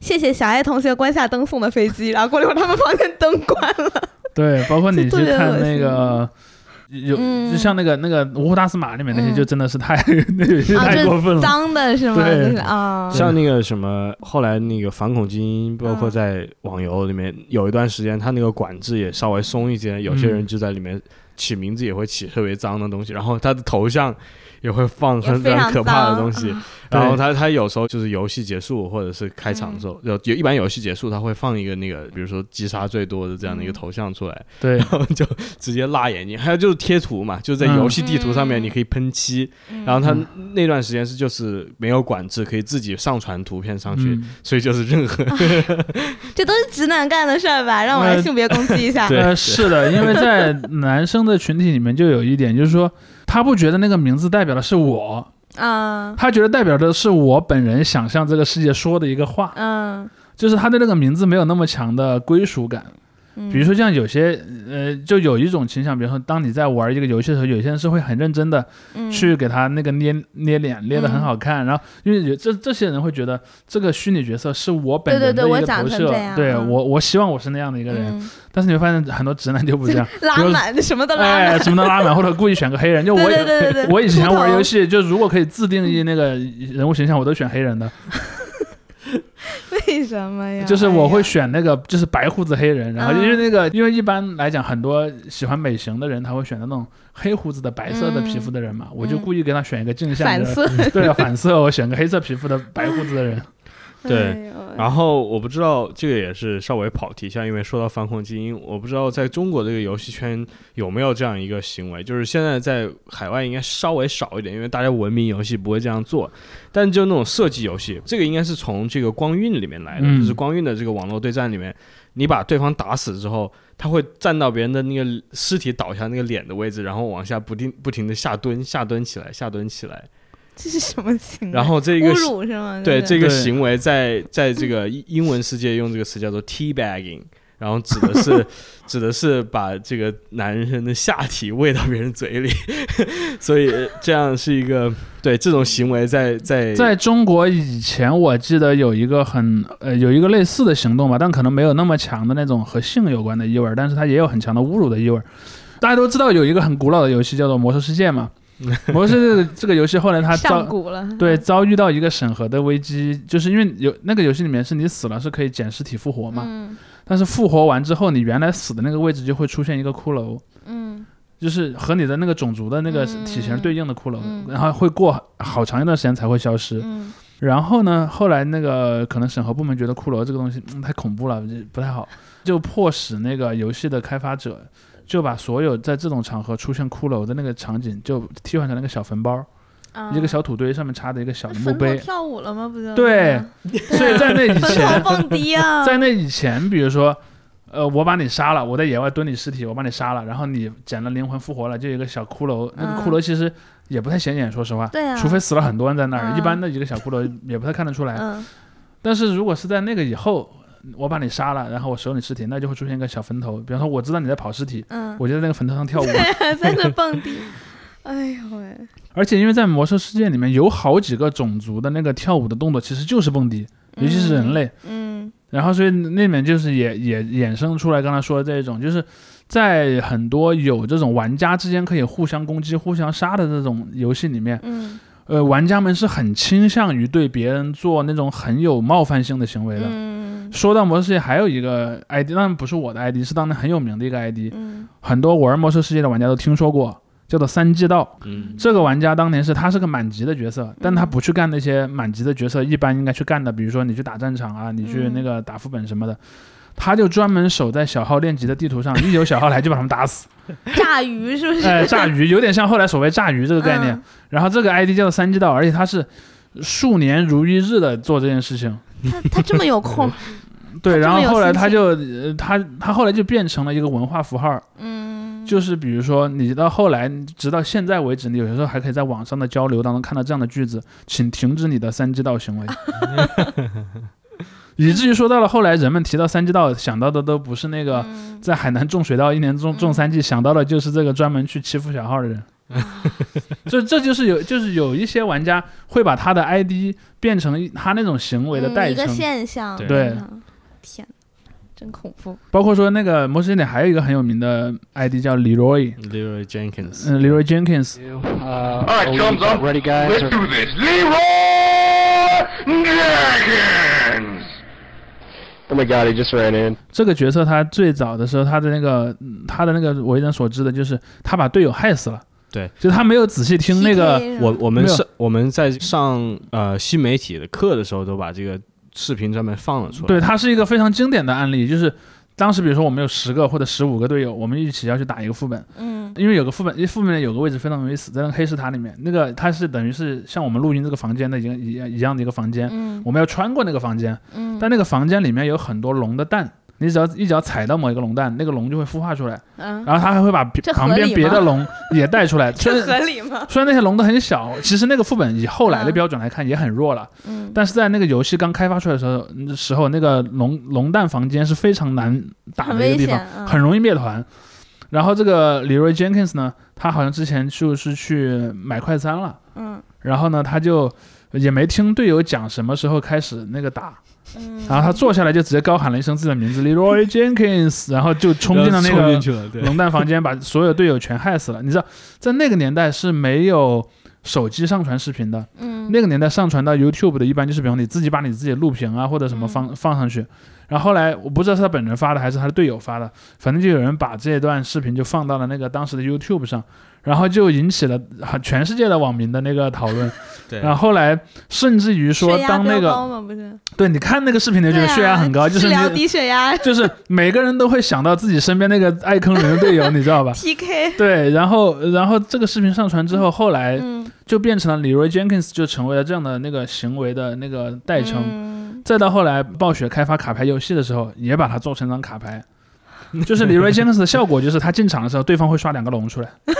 谢谢小爱同学关下灯送的飞机，然后过了一会儿他们房间灯关了。对，包括你去看那个。有嗯就像那个那个芜湖大司马里面那些，嗯就真的是太 那有些啊，太过分了。这脏的是吗？对就是啊，像那个什么，后来那个反恐精英，包括嗯在网游里面有一段时间，他那个管制也稍微松一些，有些人嗯就在里面起名字也会起特别脏的东西，然后他的头像也会放很非常可怕的东西，啊然后对他他有时候就是游戏结束或者是开场的时候，有有一般游戏结束他会放一个那个，比如说击杀最多的这样的一个嗯头像出来，对，然后就直接辣眼睛。还有就是贴图嘛，就在游戏地图上面嗯。你可以喷漆，嗯。然后他那段时间是就是没有管制，可以自己上传图片上去，嗯。所以就是任何这都是直男干的事儿吧？让我来呃性别攻击一下。对。呃，是的，因为在男生的群体里面就有一点，就是说他不觉得那个名字代表的是我，啊，他觉得代表的是我本人想向这个世界说的一个话，嗯，就是他对那个名字没有那么强的归属感。嗯比如说像有些呃，就有一种倾向，比如说当你在玩一个游戏的时候，有些人是会很认真的嗯。去给他那个捏捏脸，捏得很好看，然后因为有这这些人会觉得这个虚拟角色是我本人的一个投射，对嗯。我我希望我是那样的一个人，嗯。但是你会发现很多直男就不这样，拉满，什么都拉哎，满。什么都拉满，或者故意选个黑人，就 我对对对对对，我以前玩游戏，就如果可以自定义那个人物形象，我都选黑人的，为什么呀？就是我会选那个就是白胡子黑人，然后嗯因为那个因为一般来讲，很多喜欢美型的人他会选择那种黑胡子的白色的皮肤的人嘛，我就故意给他选一个镜像的，反色。对啊，反色，我选个黑色皮肤的白胡子的人，对哎然后我不知道这个也是稍微跑题一下，因为说到反恐精英，我不知道在中国这个游戏圈有没有这样一个行为，就是现在在海外应该稍微少一点，因为大家文明游戏不会这样做，但就那种射击游戏，这个应该是从这个光晕里面来的，嗯就是光晕的这个网络对战里面，你把对方打死之后，他会站到别人的那个尸体倒下那个脸的位置，然后往下不定不停的下蹲，下蹲起来，下蹲起来，这是什么行为？然后这个侮辱是吗？对这这个行为在在这个英英文世界用这个词叫做 tea bagging，然后指的是 指的是把这个男人的下体喂到别人嘴里，所以这样是一个对这种行为在在在中国以前，我记得有一个很呃有一个类似的行动吧，但可能没有那么强的那种和性有关的意味儿，但是它也有很强的侮辱的意味儿。大家都知道有一个很古老的游戏叫做《魔兽世界》嘛，《魔兽世界》这个游戏后来它遭。对遭遇到一个审核的危机，就是因为有那个游戏里面是你死了是可以捡尸体复活嘛，嗯。但是复活完之后，你原来死的那个位置就会出现一个骷髅，嗯。就是和你的那个种族的那个嗯体型对应的骷髅，嗯。然后会过好长一段时间才会消失。嗯。然后呢，后来那个可能审核部门觉得骷髅这个东西、嗯、太恐怖了，不太好，就迫使那个游戏的开发者就把所有在这种场合出现骷髅的那个场景就替换成了一个小坟包，啊一个小土堆上面插的一个小墓碑。跳舞了吗？不就对，所以在那以前，蹦迪啊，在那以前，比如说。呃，我把你杀了，我在野外蹲你尸体，我把你杀了，然后你捡了灵魂复活了，就有一个小骷髅，那个嗯骷髅其实也不太显眼，说实话，对啊，除非死了很多人在那儿，嗯一般的一个小骷髅也不太看得出来。嗯但是如果是在那个以后，我把你杀了，然后我收你尸体，那就会出现一个小坟头。比方说，我知道你在跑尸体，嗯，我就在那个坟头上跳舞。在那蹦迪，哎呦喂，而且因为在魔兽世界里面有好几个种族的那个跳舞的动作其实就是蹦迪，尤其是人类。嗯然后所以那里面就是也也衍生出来刚才说的这一种，就是在很多有这种玩家之间可以互相攻击、互相杀的这种游戏里面，嗯呃，玩家们是很倾向于对别人做那种很有冒犯性的行为的。嗯说到魔兽世界，还有一个 ID，当然不是我的 ID，是当年很有名的一个 ID，嗯很多玩魔兽世界的玩家都听说过，叫做三季道。嗯这个玩家当年是他是个满级的角色，但他不去干那些满级的角色一般应该去干的，比如说你去打战场啊，你去嗯那个打副本什么的。他就专门守在小号练级的地图上，一有小号来就把他们打死。炸鱼是不是？哎，炸鱼有点像后来所谓炸鱼这个概念。嗯然后这个 ID 叫做三季道，而且他是数年如一日的做这件事情。他他这么有空，对，然后后来他就呃他他后来就变成了一个文化符号，嗯，就是比如说你到后来直到现在为止，你有些时候还可以在网上的交流当中看到这样的句子，请停止你的三季道行为。以至于说到了后来，人们提到三季稻，想到的都不是那个嗯在海南种水稻一年种种三季，想到的就是这个专门去欺负小号的人。这这就是有就是有一些玩家会把他的 ID 变成他那种行为的嗯一个代称，现象。对天，真恐怖。包括说那个魔石经典还有一个很有名的 ID 叫 Leroy，Leroy Jenkins，嗯，Leroy Jenkins，Uh, All right, thumbs up. Ready, guys? Let's do this. Leroy Jenkins. Oh my god, he just ran in. 这个角色他最早的时候，他的那个嗯他的那个为人所知的就是他把队友害死了，对，就他没有仔细听那个我我们我们在上呃新媒体的课的时候，都把这个视频专门放了出来。对，它是一个非常经典的案例，就是当时比如说我们有十个或者十五个队友，我们一起要去打一个副本，嗯。因为有个副本，因为副本有个位置非常容易死，在那个黑石塔里面，那个它是等于是像我们录音这个房间的一个一样一样的一个房间，嗯。我们要穿过那个房间，嗯，但那个房间里面有很多龙的蛋。你只要一脚踩到某一个龙蛋，那个龙就会孵化出来，嗯，然后它还会把旁边别的龙也带出来。虽这然合理吗？虽然那些龙都很小，其实那个副本以后来的嗯标准来看也很弱了，嗯但是在那个游戏刚开发出来的时候，嗯时候那个龙龙蛋房间是非常难打的一个地方很容易灭团。然后这个 Leroy Jenkins 呢，他好像之前就是去买快餐了，嗯然后呢他就也没听队友讲什么时候开始那个打，嗯，然后他坐下来就直接高喊了一声自己的名字 Leroy Jenkins，然后就冲进了那个龙蛋房间，把所有队友全害死了。你知道，在那个年代是没有手机上传视频的，嗯。那个年代上传到 YouTube 的，一般就是比方你自己把你自己的录屏啊或者什么放、放上去，然后后来我不知道是他本人发的还是他的队友发的，反正就有人把这段视频就放到了那个当时的 YouTube 上，然后就引起了很全世界的网民的那个讨论。对然后后来甚至于说当那个对你看那个视频，你就觉得血压很高，就是治疗你低血压就是每个人都会想到自己身边那个爱坑人的队友，你知道吧？PK，对，然后然后这个视频上传之后，后来嗯，就变成了 Leroy Jenkins 就成为了这样的那个行为的那个代称。嗯再到后来，暴雪开发卡牌游戏的时候，也把它做成张卡牌。就是 Leroy Jenkins 的效果，就是他进场的时候，对方会刷两个龙出来，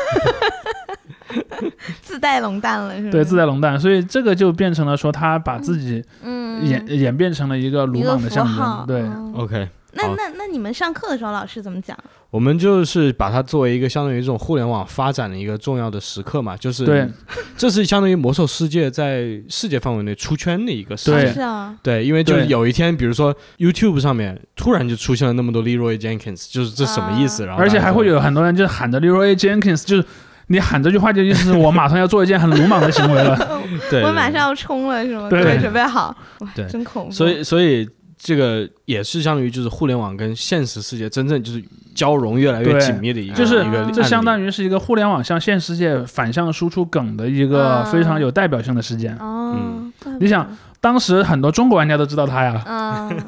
自带龙蛋了，是吧？对，自带龙蛋，所以这个就变成了说他把自己嗯演、演变成了一个鲁莽的象号征，对，嗯。OK，好。那那那你们上课的时候，老师怎么讲？我们就是把它作为一个相当于这种互联网发展的一个重要的时刻嘛，就是对，这是相当于魔兽世界在世界范围内出圈的一个事对件。是啊，对，因为就是有一天，比如说 YouTube 上面突然就出现了那么多 Leroy Jenkins，就是这什么意思？然后而且还会有很多人就喊着 Leroy Jenkins，就是你喊这句话，就意思是我马上要做一件很鲁莽的行为了。对，对我马上要冲了，是吗？对准备好，哇，对真恐怖。所以所以这个也是相当于就是互联网跟现实世界真正就是交融越来越紧密的一个就是这相当于是一个互联网向现实世界反向输出梗的一个啊非常有代表性的事件。哦嗯，你想，当时很多中国玩家都知道他呀。嗯，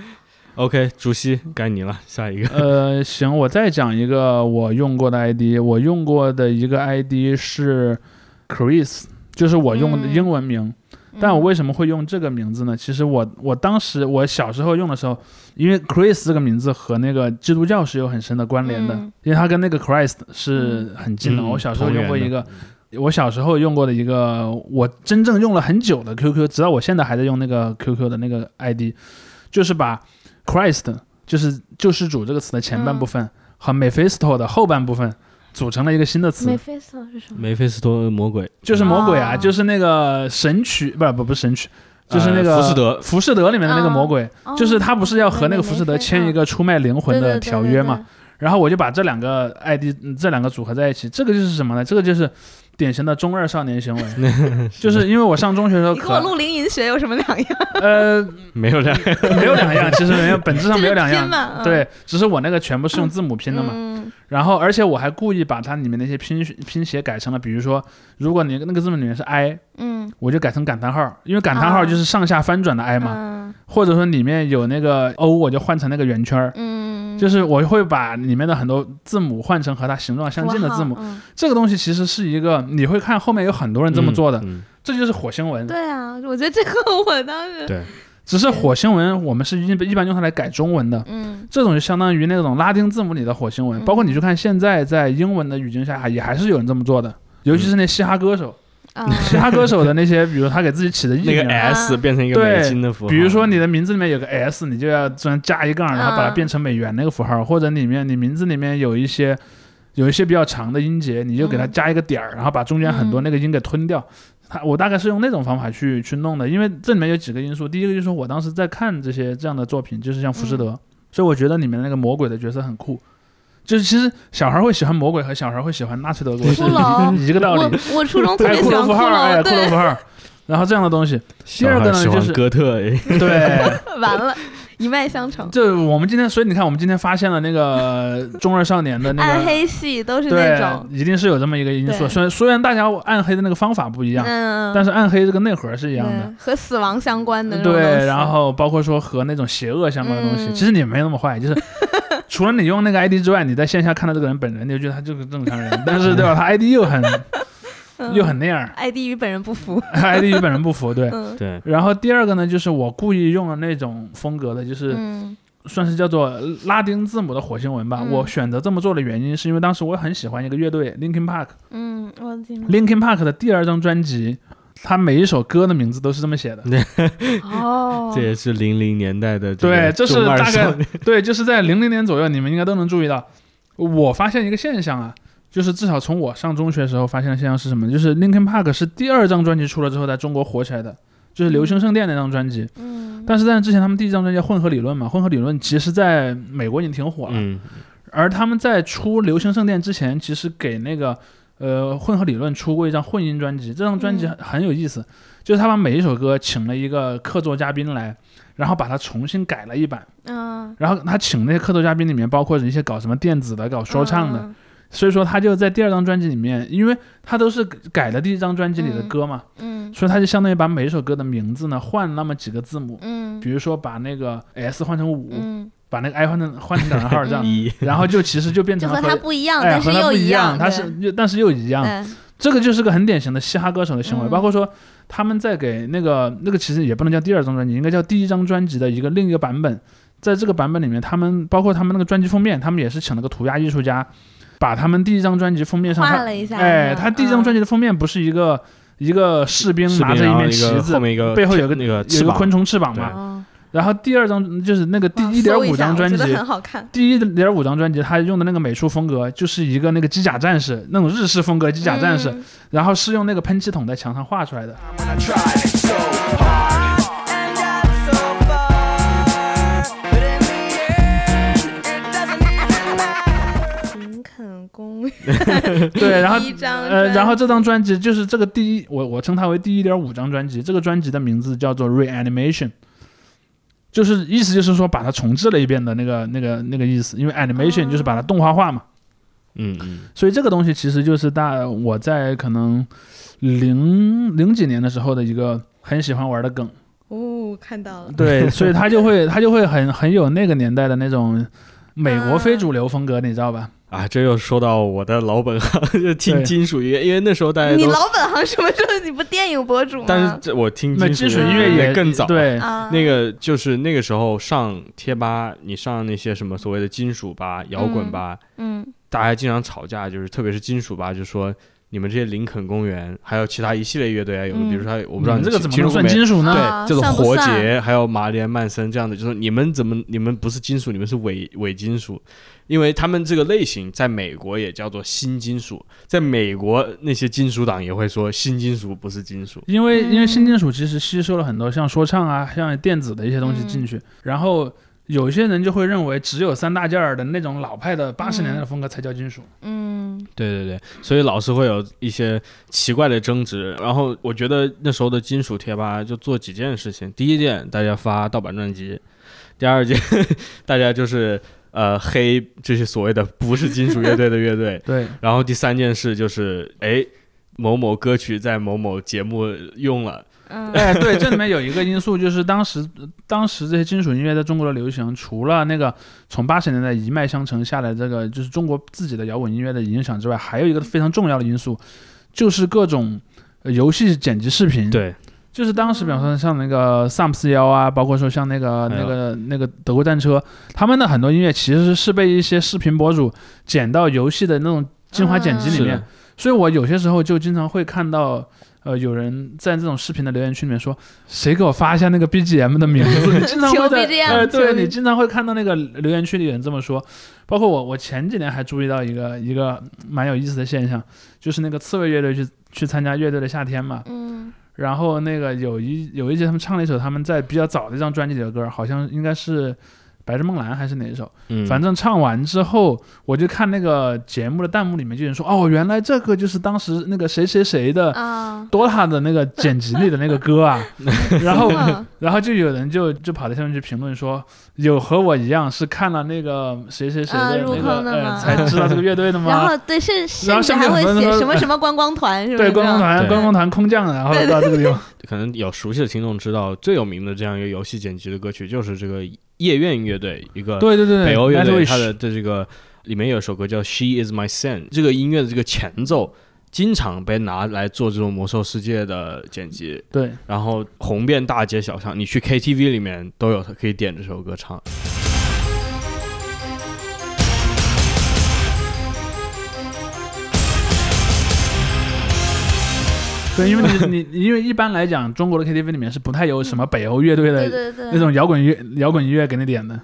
OK，主席该你了，下一个。呃，行，我再讲一个我用过的 ID，我用过的一个 ID 是 Chris，就是我用的嗯英文名。但我为什么会用这个名字呢？其实我我当时我小时候用的时候，因为 Chris 这个名字和那个基督教是有很深的关联的，嗯。因为它跟那个 Christ 是很近的。嗯我小时候用过一个，我小时候用过的一个，我真正用了很久的 QQ，直到我现在还在用那个 QQ 的那个 ID，就是把 Christ 就是救世主这个词的前半部分、和 Mephisto 的后半部分组成了一个新的词梅，菲斯托是什么？梅菲斯托魔鬼就是魔鬼啊，哦就是那个神曲，不不不是神曲，就是那个呃浮士德浮士德里面的那个魔鬼，哦就是他不是要和那个浮士德签一个出卖灵魂的条约嘛？？然后我就把这两个 ID 嗯这两个组合在一起，这个就是什么呢？这个就是典型的中二少年行为，就是因为我上中学的时候你跟我可录灵隐学有什么两样？呃没有两没有两样，其实没有，本质上没有两样，嗯对，只是我那个全部是用字母拼的嘛。嗯然后而且我还故意把它里面那些拼拼写改成了，比如说如果你那个字母里面是 i，嗯，我就改成感叹号，因为感叹号啊就是上下翻转的 i 嘛，嗯。或者说里面有那个 o，我就换成那个圆圈儿。嗯，就是我会把里面的很多字母换成和它形状相近的字母，嗯。这个东西其实是一个你会看后面有很多人这么做的，嗯。这就是火星文。对啊，我觉得这个我当时对只是火星文我们是一一般用它来改中文的，嗯。这种就相当于那种拉丁字母里的火星文。嗯。包括你去看现在在英文的语境下，也还是有人这么做的，尤其是那嘻哈歌手，啊。其他歌手的那些，比如他给自己起的艺那个。S 变成一个美金的符号，比如说你的名字里面有个 S，你就要这样加一杠，然后把它嗯变成美元那个符号，或者里面你名字里面有一些有一些比较长的音节，你就给它嗯。加一个点儿，然后把中间很多嗯。那个音给吞掉。它我大概是用那种方法去去弄的，因为这里面有几个因素。第一个就是说我当时在看这些这样的作品，就是像《浮士德》嗯所以我觉得里面那个魔鬼的角色很酷。就是其实小孩会喜欢魔鬼和小孩会喜欢纳粹德国是一个道理。我我初中 特哎，骷别喜欢髅符号，哎，骷髅对符，号，然后这样的东西。第二个呢就是哥特，哎对，完了，一脉相承。就我们今天，所以你看，我们今天发现了那个 中二少年的那个，暗黑系都是那种，，一定是有这么一个因素。虽然虽然大家暗黑的那个方法不一样，嗯，但是暗黑这个内核是一样的。对和死亡相关的对，然后包括说和那种邪恶相关的东西，嗯其实你没那么坏，就是 除了你用那个 ID 之外，你在线下看到这个人本人，你就觉得他就是正常人，但是对吧？他 ID 又很嗯又很那样，ID 与本人不符。ID 与本人不符，对。嗯对，然后第二个呢，就是我故意用了那种风格的，就是嗯算是叫做拉丁字母的火星文吧。嗯我选择这么做的原因，是因为当时我很喜欢一个乐队 Linkin Park。嗯，我听 Linkin Park 的第二张专辑，它每一首歌的名字都是这么写的。哦，这也是零零年代的对，这是大概对，就是在零零年左右，你们应该都能注意到。我发现一个现象啊，就是至少从我上中学的时候发现的现象是什么？就是 Linkin Park 是第二张专辑出了之后在中国火起来的，就是《流星圣殿》那张专辑。嗯，但是在之前他们第一张专辑叫《混合理论》嘛，《混合理论》其实在美国已经挺火了。嗯，而他们在出《流星圣殿》之前，其实给那个呃混合理论出过一张混音专辑，这张专辑嗯。很很有意思，就是他把每一首歌请了一个客座嘉宾来，然后把它重新改了一版，嗯，然后他请那些客座嘉宾里面包括一些搞什么电子的、搞说唱的，嗯，所以说他就在第二张专辑里面，因为他都是改了第一张专辑里的歌嘛，嗯。所以他就相当于把每一首歌的名字呢换那么几个字母，嗯。比如说把那个 S 换成五、嗯，把那个 I 换成 换成两个号这样。一然后就其实就变成了就和他不一样，哎，但是和他不一样，他是又但是又一样，这个就是个很典型的嘻哈歌手的行为，嗯。包括说他们在给那个那个其实也不能叫第二张专辑，应该叫第一张专辑的一个另一个版本，在这个版本里面，他们包括他们那个专辑封面，他们也是请了个涂鸦艺术家，把他们第一张专辑封面上他画了一下，哎，他第一张专辑嗯的封面不是一个一个士兵拿着一面旗子后。面一个背后有个那个有个翅膀。昆虫翅膀嘛，哦然后第二张就是那个第一点五张专辑觉得，很好看，第一点五张专辑，他用的那个美术风格就是一个那个机甲战士那种日式风格机甲战士，嗯。然后是用那个喷气筒在墙上画出来的。对，然后第一张呃，然后这张专辑就是这个第一，我我称它为第一点五张专辑。这个专辑的名字叫做 Reanimation，就是意思就是说把它重置了一遍的那个那个那个意思，因为 animation 就是把它动画化嘛。嗯嗯，所以这个东西其实就是大我在可能零零几年的时候的一个很喜欢玩的梗。哦，看到了，对，所以他就会 他就会很很有那个年代的那种美国非主流风格，你知道吧？啊，这又说到我的老本行，就听金属音乐，因为那时候大家都，你老本行什么时候？你不电影博主吗？但是这我听那金金属音乐乐也更早，对，啊，那个就是那个时候上贴吧，你上那些什么所谓的金属吧、摇滚吧，嗯大家经常吵架，就是特别是金属吧，就说你们这些林肯公园，还有其他一系列乐队啊，有的嗯比如说我不知道你你这个怎么算金属呢？啊对，就是算不活结，还有马里安曼森这样的，就是你们怎么你们不是金属，你们是伪伪金属，因为他们这个类型在美国也叫做新金属，在美国那些金属党也会说新金属不是金属。因为因为嗯新金属其实吸收了很多像说唱啊、像电子的一些东西进去，然后有些人就会认为只有三大件儿的那种老派的八十年代的风格才叫金属。嗯对对对，所以老是会有一些奇怪的争执。然后我觉得那时候的金属贴吧就做几件事情：第一件，大家发盗版专辑；第二件，大家就是呃黑这些所谓的不是金属乐队的乐队；对，然后第三件事就是，哎，某某歌曲在某某节目用了。嗯哎，对，这里面有一个因素就是当时当时这些金属音乐在中国的流行，除了那个从八十年代一脉相承下来这个就是中国自己的摇滚音乐的影响之外，还有一个非常重要的因素，就是各种呃游戏剪辑视频。。对，就是当时，比方说像那个 Sam 四幺啊，包括说像那个那个那个德国战车，他们的很多音乐其实是被一些视频博主剪到游戏的那种精华剪辑里面所以我有些时候就经常会看到。呃，有人在这种视频的留言区里面说，谁给我发一下那个 BGM 的名字？你经常会在呃，对你经常会看到那个留言区里有人这么说。包括我，我前几年还注意到一个一个蛮有意思的现象，就是那个刺猬乐队去去参加乐队的夏天嘛，嗯然后那个有一有一节他们唱了一首他们在比较早的一张专辑里的歌，好像应该是《白日梦蓝》还是哪一首？嗯，反正唱完之后，我就看那个节目的弹幕里面就有人说，哦，原来这个就是当时那个谁谁谁的啊，DOTA 的那个剪辑里的那个歌啊 然后嗯然后就有人就就跑到下面去评论说，有和我一样是看了那个谁谁谁的那个坑的才知道这个乐队的 吗然吗？后对，甚甚至然后下面还会写什么什么观光团，是吧？对，观光团、观光团空降，然后到这个地方，可能有熟悉的听众知道，最有名的这样一个游戏剪辑的歌曲就是这个夜愿乐队，一个对对对，北欧乐队它的的这个里面有首歌叫《She Is My Sun》，这个音乐的这个前奏经常被拿来做这种魔兽世界的剪辑，对，然后红遍大街小巷，你去 KTV 里面都有可以点这首歌唱。对，因为你你因为一般来讲，中国的 KTV 里面是不太有什么北欧乐队的那种摇滚乐摇滚音乐给你点的。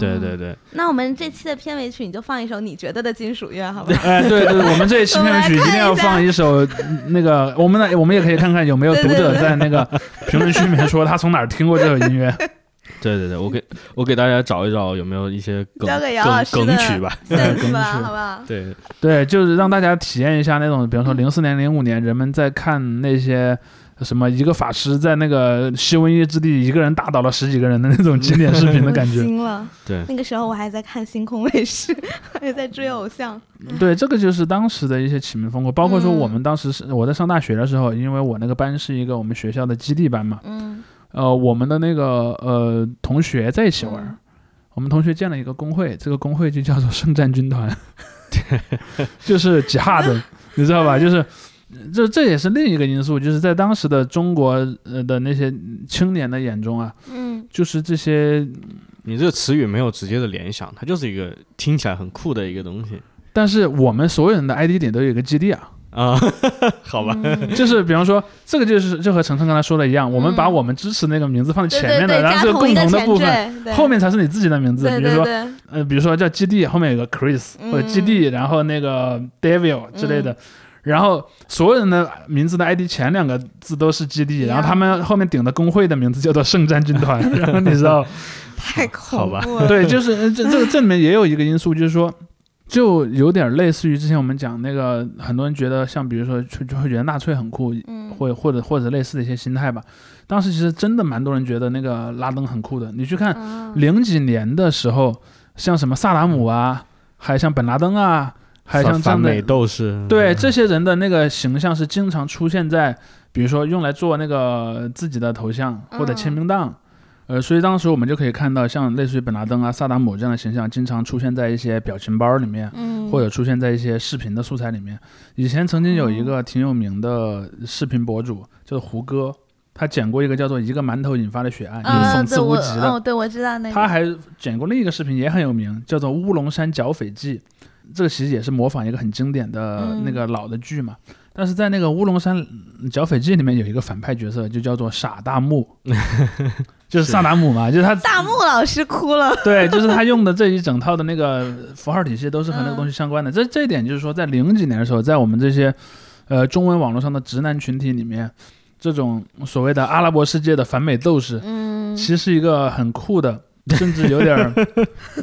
对对对，那我们这期的片尾曲你就放一首你觉得的金属乐，好不好？哎，对对，我们这一期片尾曲一定要放一首嗯 那个，我们呢，我们也可以看看有没有读者在那个 评论区里面说他从哪儿听过这首音乐。对对对，我给我给大家找一找有没有一些梗梗梗曲吧。对 sense 吧，梗曲好不好？对，对，就是让大家体验一下那种，比方说零四年、零五年人们在看那些什么一个法师在那个西瘟疫之地一个人打倒了十几个人的那种经典视频的感觉。惊了。对那个时候我还在看星空卫视，还在追偶像。对，这个就是当时的一些启蒙风格，包括说嗯我们当时是我在上大学的时候，因为我那个班是一个我们学校的基地班嘛，嗯呃，我们的那个呃同学在一起玩儿，嗯。我们同学建了一个工会，这个工会就叫做圣战军团，就是吉哈的，你知道吧？就是这这也是另一个因素，就是在当时的中国呃的那些青年的眼中啊，嗯，就是这些，你这个词语没有直接的联想，它就是一个听起来很酷的一个东西。但是我们所有人的 ID 点都有一个基地啊，啊，好吧，嗯。就是比方说这个就是就和程程刚才说的一样，我们把我们支持那个名字放在前面的，然后这个共同的部分。后面才是你自己的名字，比如说呃，比如说叫基地，后面有个 Chris、嗯。或者基地，然后那个 Devil 之类的，然后所有人的名字的 ID 前两个字都是基地，然后他们后面顶的工会的名字叫做圣战军团，然后你知道，太好吧。恐怖了。对，就是呃这这个这里面也有一个因素，就是说。就有点类似于之前我们讲那个，很多人觉得像比如说就就会觉得纳粹很酷，嗯，或或者或者类似的一些心态吧。当时其实真的蛮多人觉得那个拉登很酷的。你去看啊零几年的时候，像什么萨达姆啊，还有像本拉登啊，还有像这样反美，斗士，对这些人的那个形象是经常出现在，比如说用来做那个自己的头像或者签名档。呃，所以当时我们就可以看到，像类似于本拉登啊、萨达姆这样的形象，经常出现在一些表情包里面，嗯，或者出现在一些视频的素材里面。以前曾经有一个挺有名的视频博主，叫做胡歌，他剪过一个叫做《一个馒头引发的血案》，就是啊，讽刺无极的。哦，对我知道那个，他还剪过另一个视频，也很有名，叫做《乌龙山剿匪记》。这个其实也是模仿一个很经典的嗯那个老的剧嘛。但是在那个《乌龙山剿匪记》里面有一个反派角色，就叫做傻大木，就是萨达姆嘛，就是他大木老师哭了。对，就是他用的这一整套的那个符号体系都是和那个东西相关的。这这一点就是说，在零几年的时候，在我们这些呃中文网络上的直男群体里面，这种所谓的阿拉伯世界的反美斗士，嗯，其实是一个很酷的，甚至有点儿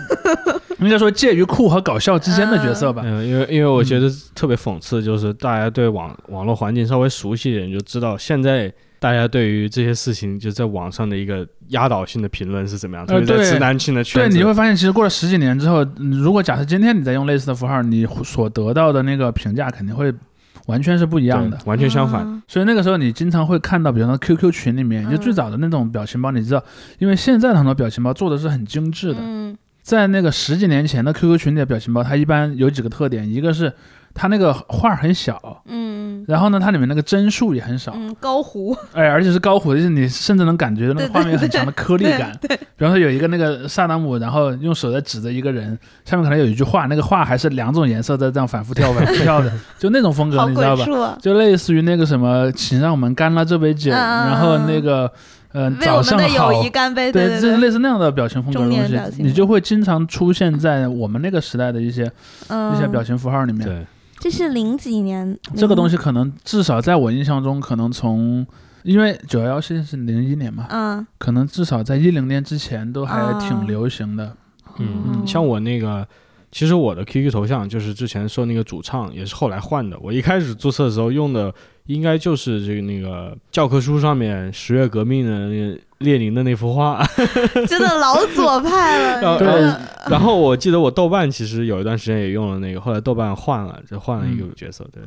应该说介于酷和搞笑之间的角色吧。嗯，因为因为我觉得特别讽刺，就是大家对网网络环境稍微熟悉一点，就知道现在大家对于这些事情就在网上的一个压倒性的评论是怎么样，特呃对别在直男性的对，圈子。你会发现，其实过了十几年之后，嗯如果假设今天你在用类似的符号，你所得到的那个评价肯定会完全是不一样的。完全相反。啊所以那个时候你经常会看到，比如说 QQ 群里面，就嗯最早的那种表情包，你知道，因为现在的很多表情包做的是很精致的，嗯在那个十几年前的 QQ 群里的表情包，它一般有几个特点，一个是它那个画很小，嗯。然后呢，它里面那个帧数也很少，嗯，高糊，哎，而且是高糊的，就是你甚至能感觉到那个对对画面很强的颗粒感。对，比方说有一个那个萨达姆，然后用手在指着一个人，下面可能有一句话，那个话还是两种颜色在这样反复跳、反复 跳的，就那种风格，好你知道吧？啊。就类似于那个什么，请让我们干了这杯酒，嗯嗯然后那个，呃，为我们早上好。的友，谊干杯！对，就是类似那样的表情风格的东西，你就会经常出现在我们那个时代的一些嗯，一些表情符号里面。对，这是零几年这个东西可能至少在我印象中，可能从因为九幺幺事件是零一年嘛，嗯，可能至少在一零年之前都还挺哦流行的。嗯，嗯像我那个，其实我的 QQ 头像就是之前说那个主唱，也是后来换的。我一开始注册的时候用的应该就是这个那个教科书上面十月革命的那个列宁的那幅画。真的老左派了。对然后我记得我豆瓣其实有一段时间也用了那个，后来豆瓣换了，就换了一个角色。对，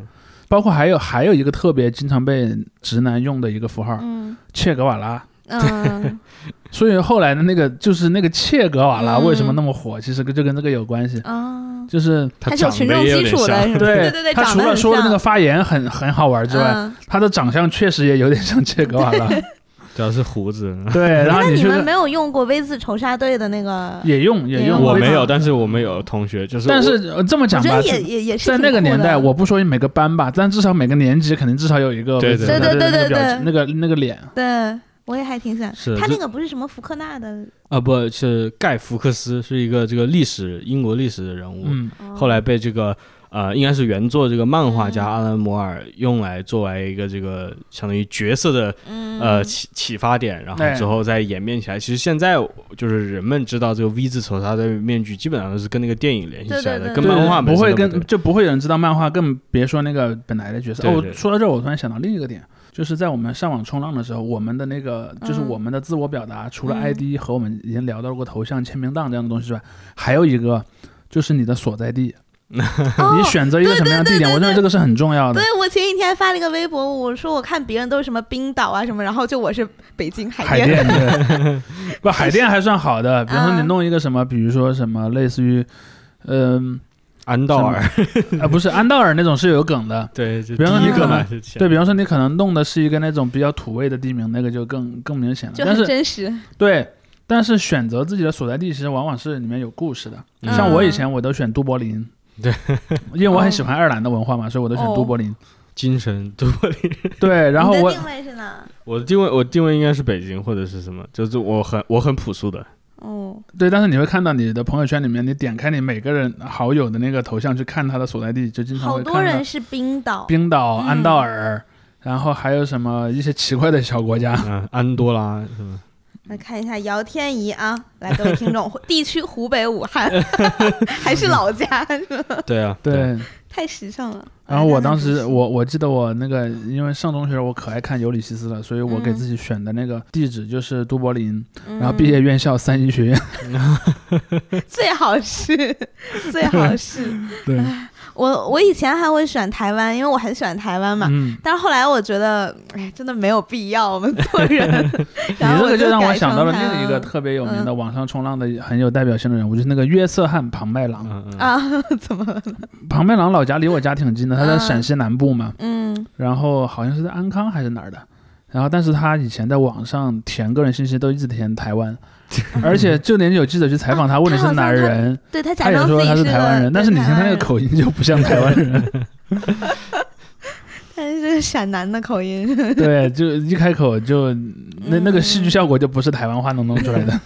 包括还有还有一个特别经常被直男用的一个符号，嗯切格瓦拉。嗯 所以后来的那个就是那个切格瓦拉嗯为什么那么火，其实跟就跟这个有关系，啊，就是他还是有群众长得也有基础的，点像。对对对对，他除了说的那个发言很很好玩之外，嗯他的长相确实也有点像切格瓦拉。主要是胡子。对，然后那你们没有用过 V 字仇杀队的那个？也用也也用，我没有，但是我们有同学就是，但是呃这么讲吧觉得，也也也是在那个年代，我不说每个班吧，但至少每个年级肯定至少有一个对对对对对那个那个脸。对我也还挺想。他那个不是什么福克纳的，啊不是盖福克斯是一个这个历史英国历史的人物，嗯，后来被这个呃，应该是原作这个漫画家嗯。阿兰摩尔用来作为一个这个相当于角色的嗯。呃启启发点，然后之后再演变起来。其实现在就是人们知道这个 V 字仇杀的面具，基本上都是跟那个电影联系起来的，对对对对。跟漫画不会跟就不会有人知道漫画，更别说那个本来的角色。哦对对，说到这儿，我突然想到另一个点，就是在我们上网冲浪的时候，我们的那个就是嗯我们的自我表达，除了嗯 ID 和我们已经聊到过头像、签名档这样的东西之外，还有一个就是你的所在地。哦你选择一个什么样的地点，我认为这个是很重要的对。我前几天发了一个微博，我说我看别人都是什么冰岛啊什么，然后就我是北京海淀海淀 对，不海淀还算好的，比如说你嗯弄一个什么，比如说什么类似于，嗯、安道尔，啊不是安道尔那种是有梗的，对，就比方说你可能对比方说你可能弄的是一个那种比较土味的地名，那个就更更明显了。就很但是真实。对，但是选择自己的所在地，其实往往是里面有故事的。嗯像我以前我都选都柏林，对，因为我很喜欢爱尔兰的文化嘛，所以我都选都柏林。精神都柏林。对，然后我定位是哪？我的定位，我定位应该是北京或者是什么，就是我很我很朴素的，哦，对，但是你会看到你的朋友圈里面，你点开你每个人好友的那个头像去看他的所在地，就经常好会看多人是冰岛。冰岛、嗯安道尔，然后还有什么一些奇怪的小国家。嗯，安多拉是吧？来看一下姚天怡啊，来各位听众，地区湖北武汉，还是老家，是吧 对啊，对，太时尚了。然后我当时我我记得我那个，因为上中学我可爱看尤里西斯了，所以我给嗯自己选的那个地址就是都柏林，嗯然后毕业院校三一学院。最好是最好是。对，我我以前还会选台湾，因为我很喜欢台湾嘛。嗯，但是后来我觉得，哎，真的没有必要我们 做人。你然后我这个就让我想到了另一个特别有名的网上冲浪的很有代表性的人物，就是那个约瑟翰庞麦郎。嗯嗯，啊，怎么了？庞麦郎老家离我家挺近的，他在啊陕西南部嘛，嗯，然后好像是在安康还是哪儿的。然后，但是他以前在网上填个人信息都一直填台湾，而且就连有记者去采访他，问你是哪儿人，对他也说他是台湾人，但是你听他那个，口音就不像台湾人。他是个陕南的口音。对，就一开口就那那个戏剧效果就不是台湾话能弄出来的。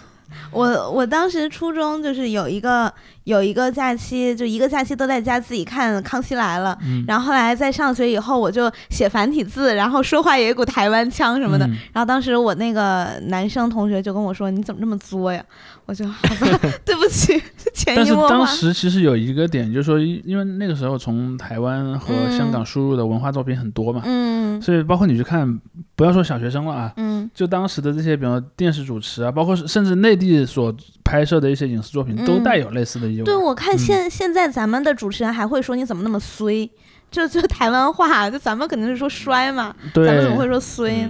我我当时初中就是有一个有一个假期，就一个假期都在家自己看《康熙来了》嗯，然后后来在上学以后，我就写繁体字，然后说话也有股台湾腔什么的。嗯然后当时我那个男生同学就跟我说：“你怎么这么作呀？”我就好吧，对不起，潜但是移默化。当时其实有一个点，就是说，因因为那个时候从台湾和香港输入的文化作品很多嘛，嗯所以包括你去看，不要说小学生了啊，嗯就当时的这些，比如说电视主持啊，包括甚至内地所拍摄的一些影视作品，都嗯带有类似的意味。对，我看嗯现、现在咱们的主持人还会说你怎么那么衰，就就台湾话，就咱们肯定是说衰嘛，咱们怎么会，说衰？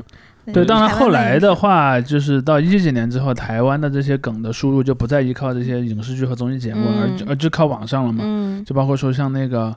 嗯对，当然后来的，话，就是到一几年之后，台湾的这些梗的输入就不再依靠这些影视剧和综艺节目，嗯而就而就靠网上了嘛。嗯，就包括说像那个，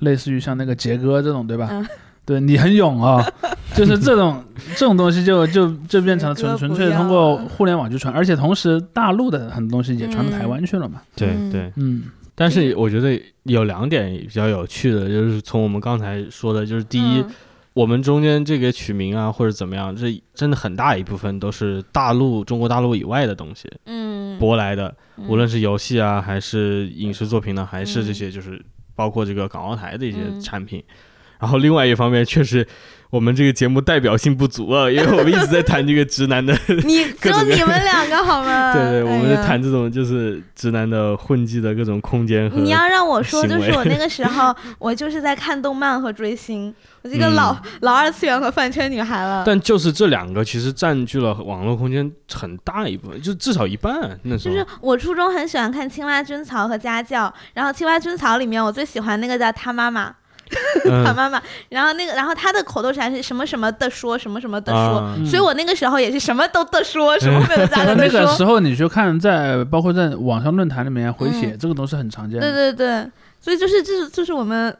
类似于像那个杰哥这种，对吧？嗯对你很勇啊、就是这种这种东西就就就变成了纯纯粹通过互联网去传，而且同时大陆的很多东西也传到台嗯湾去了嘛。嗯。对。对。嗯。但是我觉得有两点比较有趣的，就是从我们刚才说的，就是第一，嗯。我们中间这个取名啊或者怎么样，这真的很大一部分都是大陆中国大陆以外的东西嗯，舶来的，嗯。无论是游戏啊，还是影视作品呢，还是这些就是包括这个港澳台的一些嗯。产品。然后另外一方面，确实我们这个节目代表性不足啊，因为我们一直在谈这个直男的，你只有各种各你们两个好吗？对对，我们哎呀在谈这种就是直男的混迹的各种空间和你要让我说，就是我那个时候，我就是在看动漫和追星，我这个嗯老、老二次元和饭圈女孩了。但就是这两个其实占据了网络空间很大一部分，就至少一半。那时候就是我初中很喜欢看《青蛙军曹》和《家教》，然后《青蛙军曹》里面我最喜欢那个叫他妈妈，他 嗯妈妈，然后那个，然后他的口头禅是什么什么的说，什么什么的说，所以我那个时候也是什么都的说，什么没有加那个的说。那个时候你去看在，包括在网上论坛里面回帖，嗯。这个都是很常见。对的。对对，所以就是就是就是我们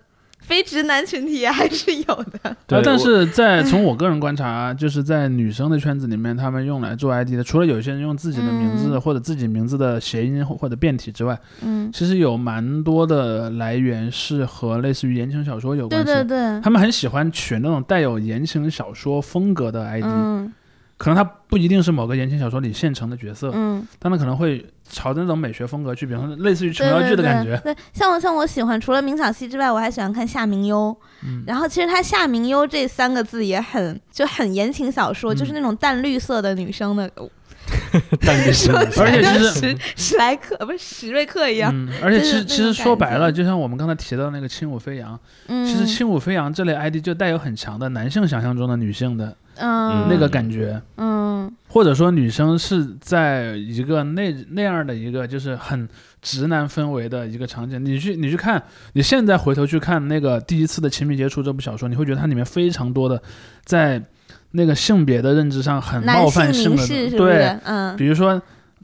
非直男群体还是有的。对呃但是在从我个人观察，就是在女生的圈子里面，他们用来做 ID 的，除了有些人用自己的名字嗯或者自己名字的谐音或或者变体之外，嗯，其实有蛮多的来源是和类似于言情小说有关系。对对对，他们很喜欢取那种带有言情小说风格的 ID，、嗯可能它不一定是某个言情小说里现成的角色，嗯，但它可能会朝着那种美学风格去，比方说类似于琼瑶剧的感觉。对，像我像我喜欢除了明晓溪之外，我还喜欢看夏明优。嗯然后其实他夏明优这三个字也很就很言情小说，就是嗯那种淡绿色的女生的，但是是而且其实史史莱克不是史瑞克一样。嗯，而且其实其实说白了，就像我们刚才提到那个轻舞飞扬，嗯，其实轻舞飞扬这类 ID 就带有很强的男性想象中的女性的嗯。那个感觉，嗯。或者说女生是在一个那那样的一个就是很直男氛围的一个场景。你去你去看，你现在回头去看那个第一次的亲密接触这部小说，你会觉得它里面非常多的在那个性别的认知上很冒犯性的，对，嗯。比如说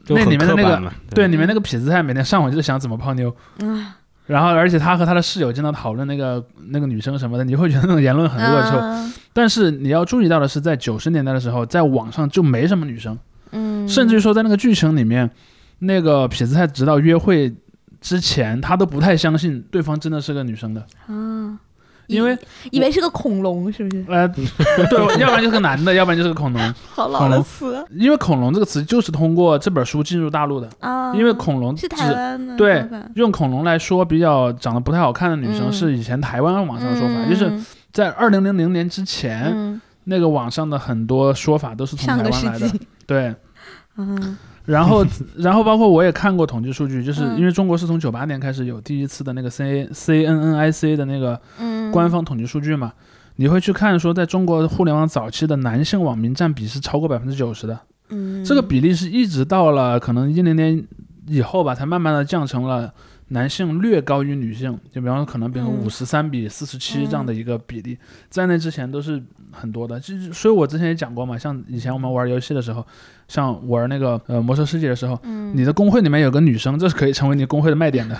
那里面的那个对。里面那个痞子太每天上午就是想怎么泡妞。啊，然后，而且他和他的室友经常讨论那个那个女生什么的，你会觉得那种言论很恶臭。嗯。但是你要注意到的是，在九十年代的时候，在网上就没什么女生，嗯，甚至于说在那个剧情里面，那个痞子太直到约会之前，他都不太相信对方真的是个女生的，啊，因为以以为是个恐龙，是不是？呃，对，要不然就是个男的，要不然就是个恐龙。好老的恐龙词因为恐龙这个词就是通过这本书进入大陆的，啊，因为恐龙是台湾的对用恐龙来说比较长得不太好看的女生，嗯是以前台湾网上的说法，嗯就是在二零零零年之前。嗯那个网上的很多说法都是从台湾来的，，对。嗯然后，然后包括我也看过统计数据，就是嗯因为中国是从九八年开始有第一次的那个 C C N N I C 的那个嗯，官方统计数据嘛，你会去看说，在中国互联网早期的男性网民占比是超过百分之九十的，嗯。这个比例是一直到了可能一零年以后吧，才慢慢的降成了男性略高于女性，就比方说可能比如嗯五十三比四十七这样的一个比例，在那之前都是很多的。就是所以我之前也讲过嘛，像以前我们玩游戏的时候，像玩那个呃魔兽世界的时候，嗯你的工会里面有个女生，这是可以成为你工会的卖点的。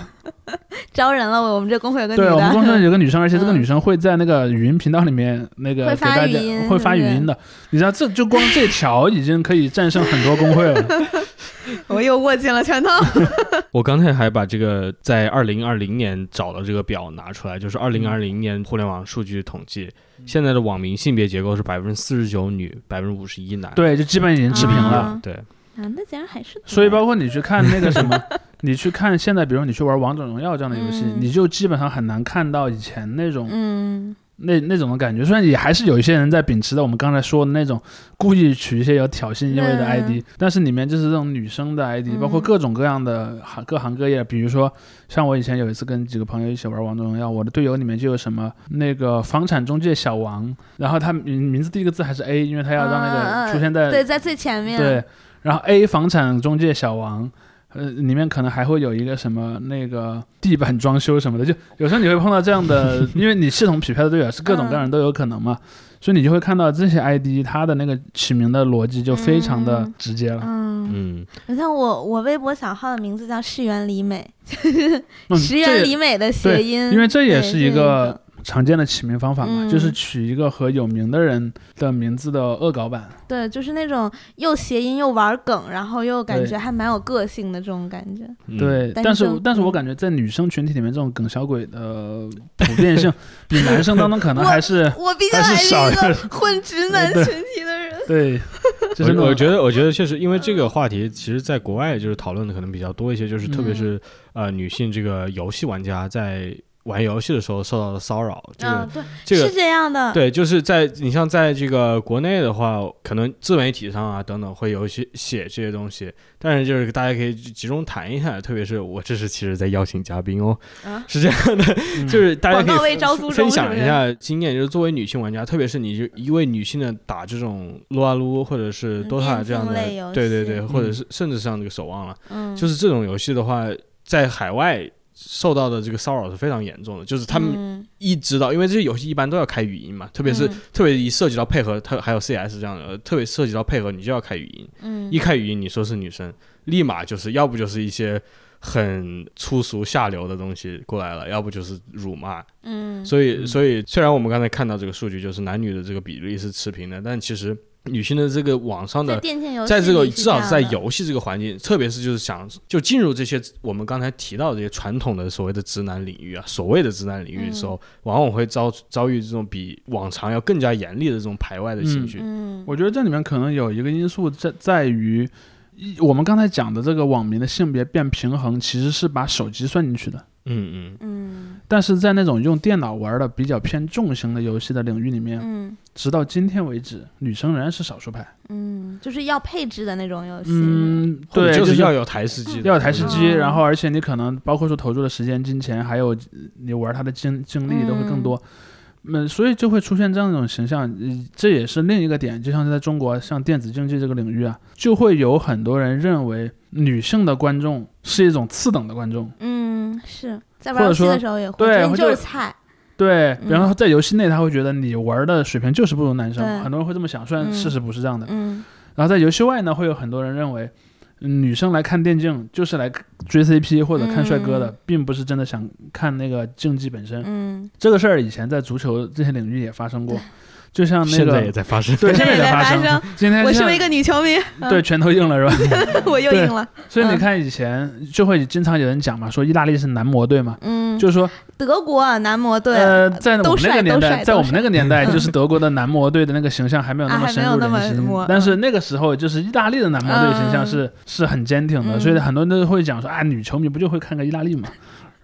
招人了，我们这工会有个女对，我们工会，有个女生，而且这个嗯女生会在那个语音频道里面那个会给大家发语音会发语音的。你知道，这就光这条已经可以战胜很多工会了。我又握紧了拳头。我刚才还把这个在二零二零年找的这个表拿出来，就是二零二零年互联网数据统计，现在的网民性别结构是百分之四十九女，百分之五十一男。对，就基本已经持平了。啊对，男的竟然还是多所以包括你去看那个什么，你去看现在，比如你去玩王者荣耀这样的游戏，嗯你就基本上很难看到以前那种、嗯那那种的感觉。虽然也还是有一些人在秉持着我们刚才说的那种故意取一些有挑衅意味的嗯 ID，、但是里面就是这种女生的 ID，、嗯包括各种各样的行各行各业，比如说像我以前有一次跟几个朋友一起玩王者荣耀，我的队友里面就有什么那个房产中介小王，然后他名名字第一个字还是 A，因为他要让那个出现在对，在最前面。对，然后 A 房产中介小王，呃，里面可能还会有一个什么那个地板装修什么的，就有时候你会碰到这样的，因为你系统匹配的队友是各种各样人都有可能嘛。所以你就会看到这些 ID 它的那个起名的逻辑就非常的嗯直接了。嗯，嗯，你像我，我微博小号的名字叫石原里美，嗯 石原这也里美的谐对音，因为这也是一个常见的起名方法嘛，嗯。就是取一个和有名的人的名字的恶搞版。对，就是那种又谐音又玩梗，然后又感觉还蛮有个性的这种感觉。嗯，对，但是但是我感觉在女生群体里面，这种梗小鬼的普遍性比男生当中可能还是我毕竟还是一个混直男 群体的人。对，就是我我觉得，我觉得确实，因为这个话题，其实在国外就是讨论的可能比较多一些，就是特别嗯。是、呃女性这个游戏玩家在玩游戏的时候受到的骚扰，这个、嗯，对，这个是这样的。对，就是在你像在这个国内的话，可能自媒体上啊等等会有一些写这些东西，但是就是大家可以集中谈一下，特别是我这是其实在邀请嘉宾哦，啊是这样的，嗯就是大家可以分享一下经验，就是作为女性玩家，特别是你就一位女性的打这种撸啊撸或者是嗯 DOTA 这样的对对对，或者是甚至像这个守望了，嗯，就是这种游戏的话，在海外。受到的这个骚扰是非常严重的，就是他们嗯一知道，因为这些游戏一般都要开语音嘛，特别是、嗯特别一涉及到配合，它还有 CS 这样的，特别涉及到配合，你就要开语音。嗯一开语音，你说是女生，立马就是要不就是一些很粗俗下流的东西过来了，要不就是辱骂。嗯，所以，所以虽然我们刚才看到这个数据，就是男女的这个比例是持平的，但其实女性的这个网上在的。电竞游戏在这个至少是在游戏这个环境，特别是就是想就进入这些我们刚才提到的这些传统的所谓的直男领域啊，所谓的直男领域的时候，往往会遭遭遇这种比往常要更加严厉的这种排外的情绪。嗯，我觉得这里面可能有一个因素在在于，我们刚才讲的这个网民的性别变平衡，其实是把手机算进去的。嗯嗯嗯但是在那种用电脑玩的比较偏重型的游戏的领域里面，嗯直到今天为止，女生仍然是少数派。嗯，就是要配置的那种游戏。嗯，对，就就是要有台式机，要有台式机，嗯然后而且你可能包括说投入的时间、金钱，还有你玩它的精精力都会更多。嗯，所以就会出现这样一种形象，呃这也是另一个点。就像是在中国，像电子竞技这个领域啊，就会有很多人认为女性的观众是一种次等的观众。嗯，是在玩游戏的时候也会，对觉得你或者就是菜。对，嗯然后在游戏内他会觉得你玩的水平就是不如男生，对很多人会这么想，虽然嗯事实不是这样的。嗯然后在游戏外呢，会有很多人认为，嗯女生来看电竞就是来追 CP 或者看帅哥的，嗯并不是真的想看那个竞技本身。嗯，这个事儿以前在足球这些领域也发生过，就像那现在也个在发生。对，现在也在在发生。今天我身为一个女球迷，嗯。对拳头硬了是吧？我又硬了。所以你看以前就会经常有人讲嘛，说意大利是男模队嘛，嗯，就是说德国啊男模队，呃，在我们那个年代，在我们那个年代，就是 德国的男模队的那个形象还没有那啊么深入还没有那么人心，但是那个时候就是意大利的男模队形象嗯。是是很坚挺的，嗯。所以很多人都会讲说啊，女球迷不就会看个意大利嘛，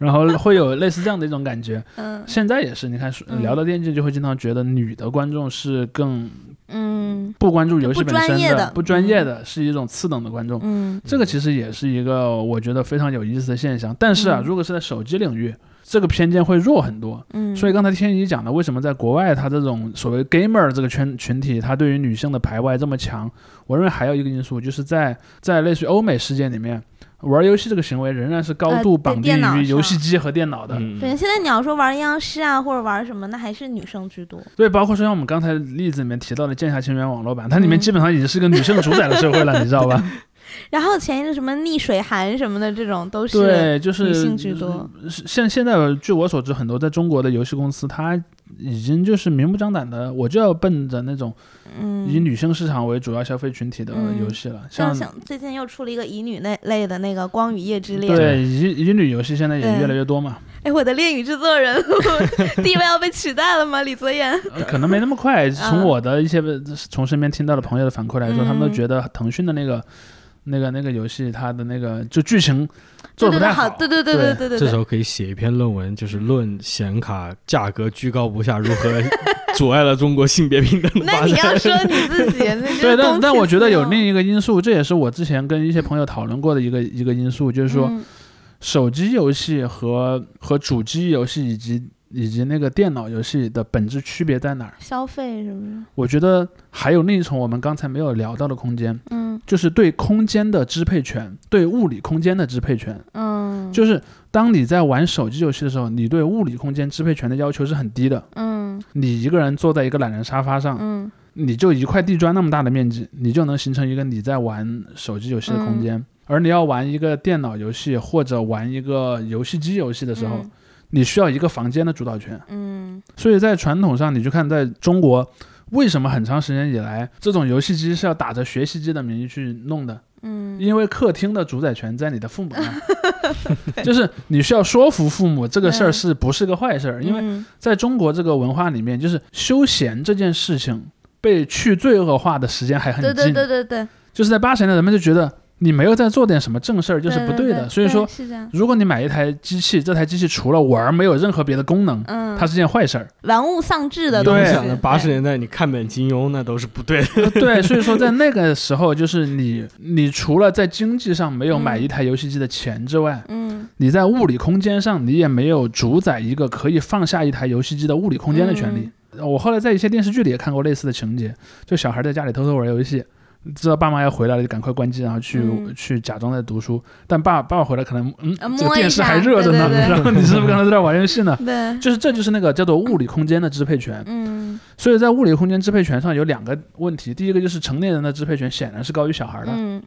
然后会有类似这样的一种感觉。嗯现在也是，你看嗯聊到电竞，就会经常觉得女的观众是更嗯不关注游戏本身的不专业的，是一种次等的观众。嗯这个其实也是一个我觉得非常有意思的现象。但是啊，嗯如果是在手机领域，这个偏见会弱很多。嗯，所以刚才天一讲的，为什么在国外他这种所谓 gamer 这个圈群体，他对于女性的排外这么强？我认为还有一个因素，就是在在类似于欧美世界里面，玩游戏这个行为仍然是高度绑定于游戏机和电脑的。嗯，对，现在你要说玩阴阳师啊，或者玩什么，那还是女生居多。对，包括说像我们刚才例子里面提到的《剑侠情缘》网络版，它里面嗯基本上已经是个女性主宰的社会了，你知道吧？然后前一阵什么逆水寒什么的，这种都是对，就是女性居多。是现现在据我所知，很多在中国的游戏公司，它已经就是明目张胆的，我就要奔着那种嗯，以女性市场为主要消费群体的嗯游戏了，像最近又出了一个乙女那类的那个《光与夜之恋》。对，乙乙女游戏现在也越来越多嘛，哎，我的恋与制作人 地位要被取代了吗？李泽言。呃可能没那么快。从嗯我的一些从身边听到的朋友的反馈来说，他们都嗯觉得腾讯的那个那个那个游戏，它的那个就剧情做的不太好，对对对对对对对。这时候可以写一篇论文，就是论显卡价格居高不下如何 阻碍了中国性别平等的那你发展。要说你自己，那对，但但我觉得有另一个因素，这也是我之前跟一些朋友讨论过的一个一个因素，就是说嗯手机游戏和和主机游戏以及以及那个电脑游戏的本质区别在哪儿？消费是不是？我觉得还有另一重我们刚才没有聊到的空间，嗯就是对空间的支配权，对物理空间的支配权。嗯，就是当你在玩手机游戏的时候，你对物理空间支配权的要求是很低的。嗯，你一个人坐在一个懒人沙发上，嗯你就一块地砖那么大的面积，你就能形成一个你在玩手机游戏的空间。嗯而你要玩一个电脑游戏或者玩一个游戏机游戏的时候，嗯你需要一个房间的主导权。嗯。所以在传统上，你去看在中国，为什么很长时间以来，这种游戏机是要打着学习机的名义去弄的？嗯。因为客厅的主宰权在你的父母那，就是你需要说服父母这个事儿是不是个坏事儿？因为嗯在中国这个文化里面，就是休闲这件事情被去罪恶化的时间还很对近，对对对对，就是在八十年代，人们就觉得你没有在做点什么正事儿就是不对的。所以说，如果你买一台机器，这台机器除了玩儿没有任何别的功能，嗯，它是件坏事儿。玩物丧志的东西。想的八十年代，你看本金庸那都是不对的。对，所以说在那个时候，就是你，你除了在经济上没有买一台游戏机的钱之外，嗯你在物理空间上你也没有主宰一个可以放下一台游戏机的物理空间的权利。我后来在一些电视剧里也看过类似的情节，就小孩在家里偷偷玩游戏。知道爸妈要回来了，就赶快关机，然后去、嗯去假装在读书。但爸爸爸回来可能，嗯，这个电视还热着呢，对对对然后你是不是 刚才在这玩游戏呢？对，就是这就是那个叫做物理空间的支配权。嗯所以在物理空间支配权上有两个问题，第一个就是成年人的支配权显然是高于小孩的，嗯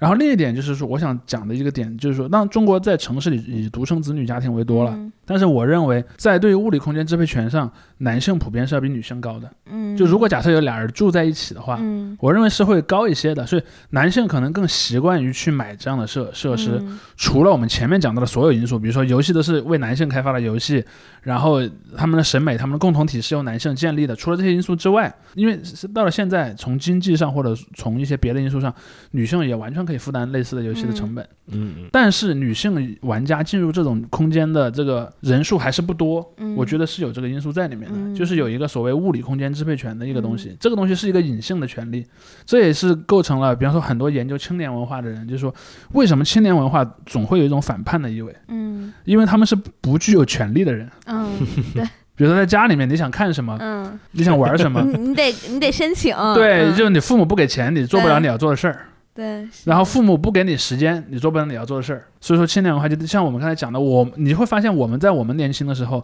然后另一点就是说，我想讲的一个点就是说，当中国在城市里以独生子女家庭为多了，嗯但是我认为在对于物理空间支配权上，男性普遍是要比女性高的。嗯，就如果假设有俩人住在一起的话，嗯我认为是会高一些的。所以男性可能更习惯于去买这样的设设施。嗯除了我们前面讲到的所有因素，比如说游戏都是为男性开发的游戏，然后他们的审美、他们的共同体是由男性建立的。除了这些因素之外，因为到了现在，从经济上或者从一些别的因素上，女性也完全可以负担类似的游戏的成本。嗯嗯，但是女性玩家进入这种空间的这个人数还是不多，嗯。我觉得是有这个因素在里面的，嗯。就是有一个所谓物理空间支配权的一个东西，这个东西是一个隐性的权利，这也是构成了，比方说很多研究青年文化的人，就是说为什么青年文化总会有一种反叛的意味，嗯。因为他们是不具有权利的人。嗯 比如说在家里面，你想看什么，嗯，你想玩什么，你 你得你得申请，对，嗯。就是你父母不给钱，你做不了你要做的事儿。对，然后父母不给你时间，你做不了你要做的事儿。所以说青年文化就像我们刚才讲的，我你会发现我们在我们年轻的时候，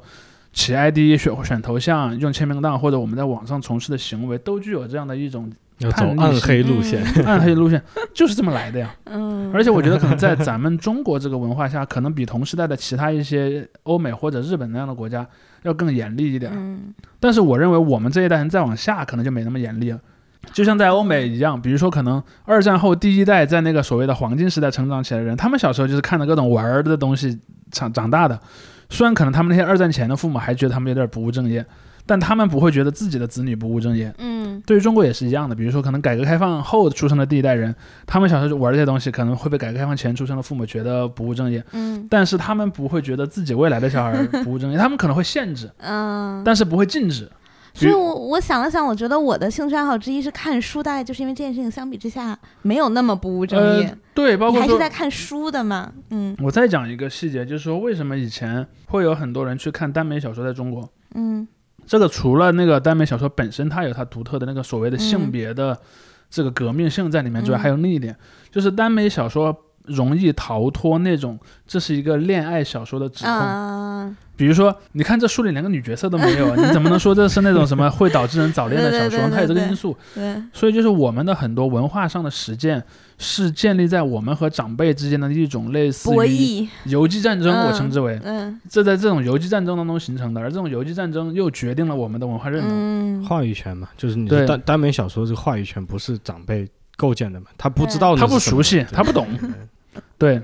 起 ID 选选头像、用签名档或者我们在网上从事的行为，都具有这样的一种要走暗黑路线。暗黑路线，就是这么来的呀。嗯，而且我觉得可能在咱们中国这个文化下，可能比同时代的其他一些欧美或者日本那样的国家要更严厉一点。嗯但是我认为我们这一代人再往下，可能就没那么严厉了。就像在欧美一样，比如说可能二战后第一代在那个所谓的黄金时代成长起来的人，他们小时候就是看着各种玩儿的东西长长大的。虽然可能他们那些二战前的父母还觉得他们有点不务正业，但他们不会觉得自己的子女不务正业。嗯对于中国也是一样的，比如说可能改革开放后出生的第一代人，他们小时候就玩这些东西，可能会被改革开放前出生的父母觉得不务正业，嗯但是他们不会觉得自己未来的小孩不务正业，他们可能会限制，嗯，但是不会禁止。所以我我想了想，我觉得我的兴趣爱好之一是看书，大概就是因为这件事情相比之下没有那么不务正业呃。，对，包括还是在看书的嘛？嗯我再讲一个细节，就是说为什么以前会有很多人去看耽美小说在中国？嗯这个除了那个耽美小说本身它有它独特的那个所谓的性嗯别的这个革命性在里面之外，嗯还有另一点，就是耽美小说容易逃脱那种这是一个恋爱小说的指控。啊，比如说，你看这书里连个女角色都没有，你怎么能说这是那种什么会导致人早恋的小说？它有这个因素。对，所以就是我们的很多文化上的实践是建立在我们和长辈之间的一种类似于，游击战争，我嗯称之为。嗯这在这种游击战争当中形成的，而这种游击战争又决定了我们的文化认同。嗯，话语权嘛，就是你对说耽耽美小说这个话语权不是长辈构建的嘛，他不知道那他不熟悉，他不懂。对，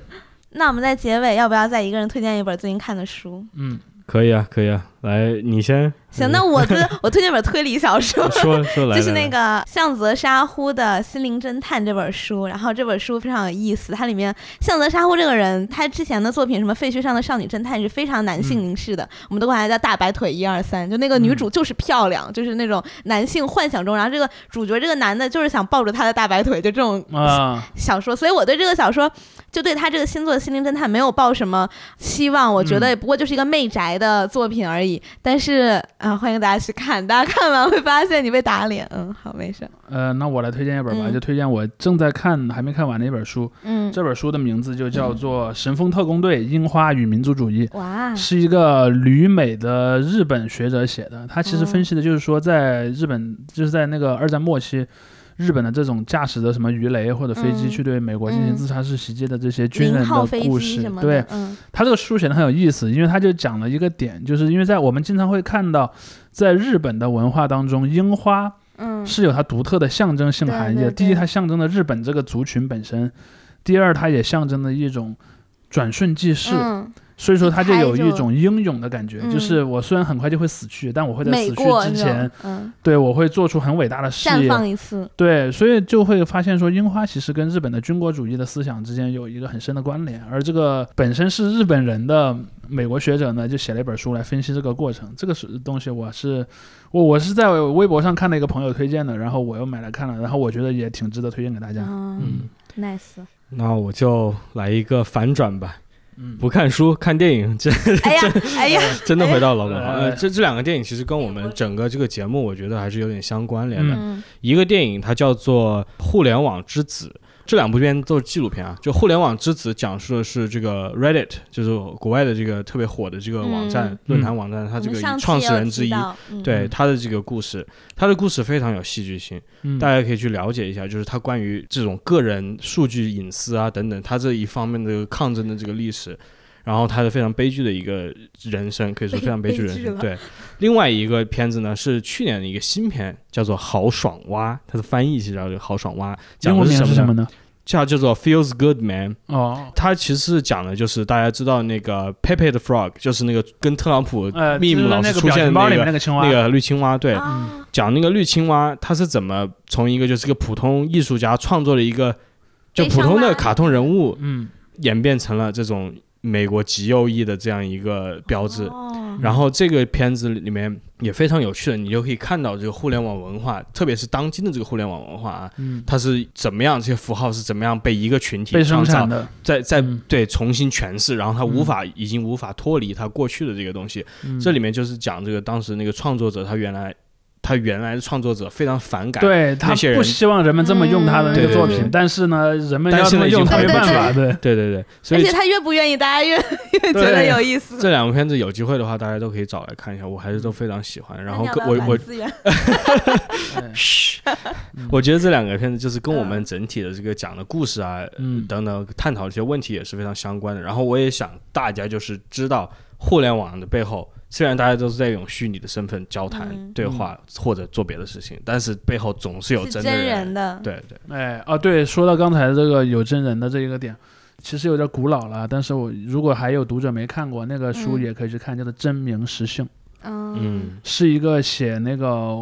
那我们在结尾要不要再一个人推荐一本最近看的书？嗯，可以啊，可以啊，来你先行，那我推 我推荐本推理小说，说说来，就是那个向泽沙呼的《心灵侦探》这本书，然后这本书非常有意思，它里面向泽沙呼这个人，他之前的作品什么《废墟上的少女侦探》是非常男性凝视的，我们都管他叫大白腿一二三，就那个女主就是漂亮，就是那种男性幻想中，然后这个主角这个男的就是想抱着他的大白腿，就这种啊，小说，所以我对这个小说就对他这个新作的《心灵侦探》没有抱什么期望，我觉得嗯也不过就是一个媚宅的作品而已。但是啊、欢迎大家去看，大家看完会发现你被打脸。嗯，好，没事。呃，那我来推荐一本吧，嗯就推荐我正在看还没看完的一本书。嗯，这本书的名字就叫做《神风特工队：樱花与民族主义》。哇，是一个旅美的日本学者写的，他其实分析的就是说，在日本就是在那个二战末期，日本的这种驾驶的什么鱼雷或者飞机嗯去对美国进行嗯自杀式袭击的这些军人的故事对嗯他这个书写的很有意思，因为他就讲了一个点，就是因为在我们经常会看到，在日本的文化当中，樱花嗯，是有它独特的象征性含义第一，它象征了日本这个族群本身；第二，它也象征了一种转瞬即逝。嗯，所以说，他就有一种英勇的感觉，嗯就是我虽然很快就会死去，但我会在死去之前，，嗯，对我会做出很伟大的事绽业。放一次，对，所以就会发现说，樱花其实跟日本的军国主义的思想之间有一个很深的关联。而这个本身是日本人的美国学者呢，就写了一本书来分析这个过程。这个是东西，我是我我是在微博上看到一个朋友推荐的，然后我又买来看了，然后我觉得也挺值得推荐给大家。嗯嗯，nice。那我就来一个反转吧，嗯，不看书看电影，这哎呀，哎呀，真 的回到老本行。哎呃，这这两个电影其实跟我们整个这个节目，我觉得还是有点相关联的。嗯一个电影它叫做《互联网之子》，这两部片都是纪录片啊。就《互联网之子》讲述的是这个 Reddit，就是国外的这个特别火的这个网站、嗯论坛网站，它这个创始人之一。嗯对他的这个故事，他的故事非常有戏剧性，嗯大家可以去了解一下，就是他关于这种个人数据隐私啊等等，他这一方面的抗争的这个历史，然后他的非常悲剧的一个人生，可以说非常悲剧的人生。对，另外一个片子呢是去年的一个新片，叫做《豪爽蛙》，它的翻译是叫做《豪爽蛙》，讲的是什么呢？叫叫做 Feels Good Man。哦，它其实是讲的就是大家知道那个 Pepe the Frog，就是那个跟特朗普呃，密姆就是老师出现的那个那个那个青蛙，那个绿青蛙，对，啊。讲那个绿青蛙，它是怎么从一个就是个普通艺术家创作了一个就普通的卡通人物，嗯，演变成了这种美国极右翼的这样一个标志。哦。然后这个片子里面也非常有趣的，你就可以看到这个互联网文化，特别是当今的这个互联网文化啊，嗯，它是怎么样，这些符号是怎么样被一个群体创造产，的，在在嗯。对重新诠释，然后它嗯无法已经无法脱离它过去的这个东西。嗯。这里面就是讲这个当时那个创作者，他原来他原来的创作者非常反感，对他那些人。不希望人们这么用他的那嗯个作品，但是呢，人们要这么用，他没办法，去对，对对对，所以而且他越不愿意，大家越 越觉得有意思。这两部片子有机会的话，大家都可以找来看一下，我还是都非常喜欢。然后我我 我觉得这两个片子就是跟我们整体的这个讲的故事啊，嗯。等等探讨一些问题也是非常相关的。然后我也想大家就是知道互联网的背后，虽然大家都是在用虚拟的身份交谈、嗯。对话或者做别的事情，但是背后总是有真人。人的，对对，哎啊，对，说到刚才这个有真人的这一个点，其实有点古老了，但是我如果还有读者没看过那个书，嗯。也可以去看，叫做《真名实姓》，嗯。嗯，是一个写那个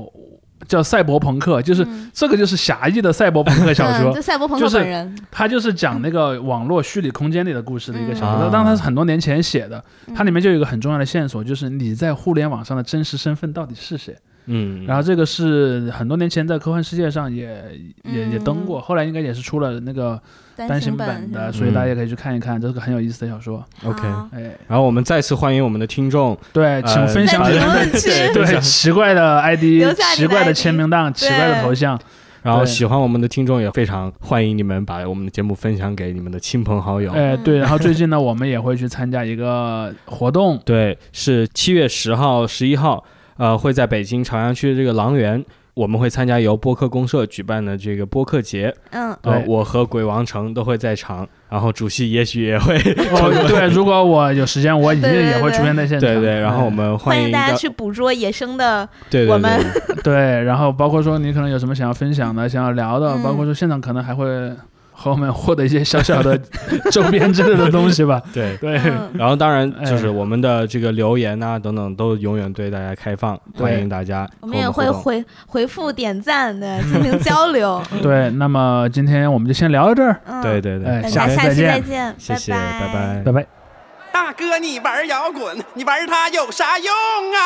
叫赛博朋克，就是嗯。这个就是狭义的赛博朋克小嗯说就，赛博朋就是克本人，他就是讲那个网络虚拟空间里的故事的一个小嗯说。当然它是很多年前写的，它里面面就有一个很重要的线索，就是你在互联网上的真实身份到底是谁。嗯，然后这个是很多年前在科幻世界上也也也登嗯过，后来应该也是出了那个单行本的，所以大家也可以去看一看，这是个很有意思的小说。OK 哎，然后我们再次欢迎我们的听众，对，请呃分享你们论区对奇怪的 ID 奇怪的签名档、奇怪的头像。然后喜欢我们的听众也非常欢迎你们把我们的节目分享给你们的亲朋好友。哎，嗯对，然后最近呢，我们也会去参加一个活动，对，是七月十号、十一号，呃，会在北京朝阳区的这个狼园，我们会参加由播客公社举办的这个播客节。嗯，我和鬼王城都会在场，然后主席也许也会，哦，对，如果我有时间，我一定也会出现在现场。对对，然后我们欢迎大家去捕捉野生的，对对。我们。对然后包括说你可能有什么想要分享的、想要聊的，嗯。包括说现场可能还会和我们获得一些小小的周边之类的东西吧。对。对，嗯然后当然哎就是我们的这个留言呐、等等都永远对大家开放，欢迎大家和我们也会回回复点赞的，进行交流。对，那么今天我们就先聊到这儿，嗯，对对对，哎下次再家下期再见见，谢谢，拜拜拜拜拜。大哥，你玩摇滚，你玩它有啥用啊？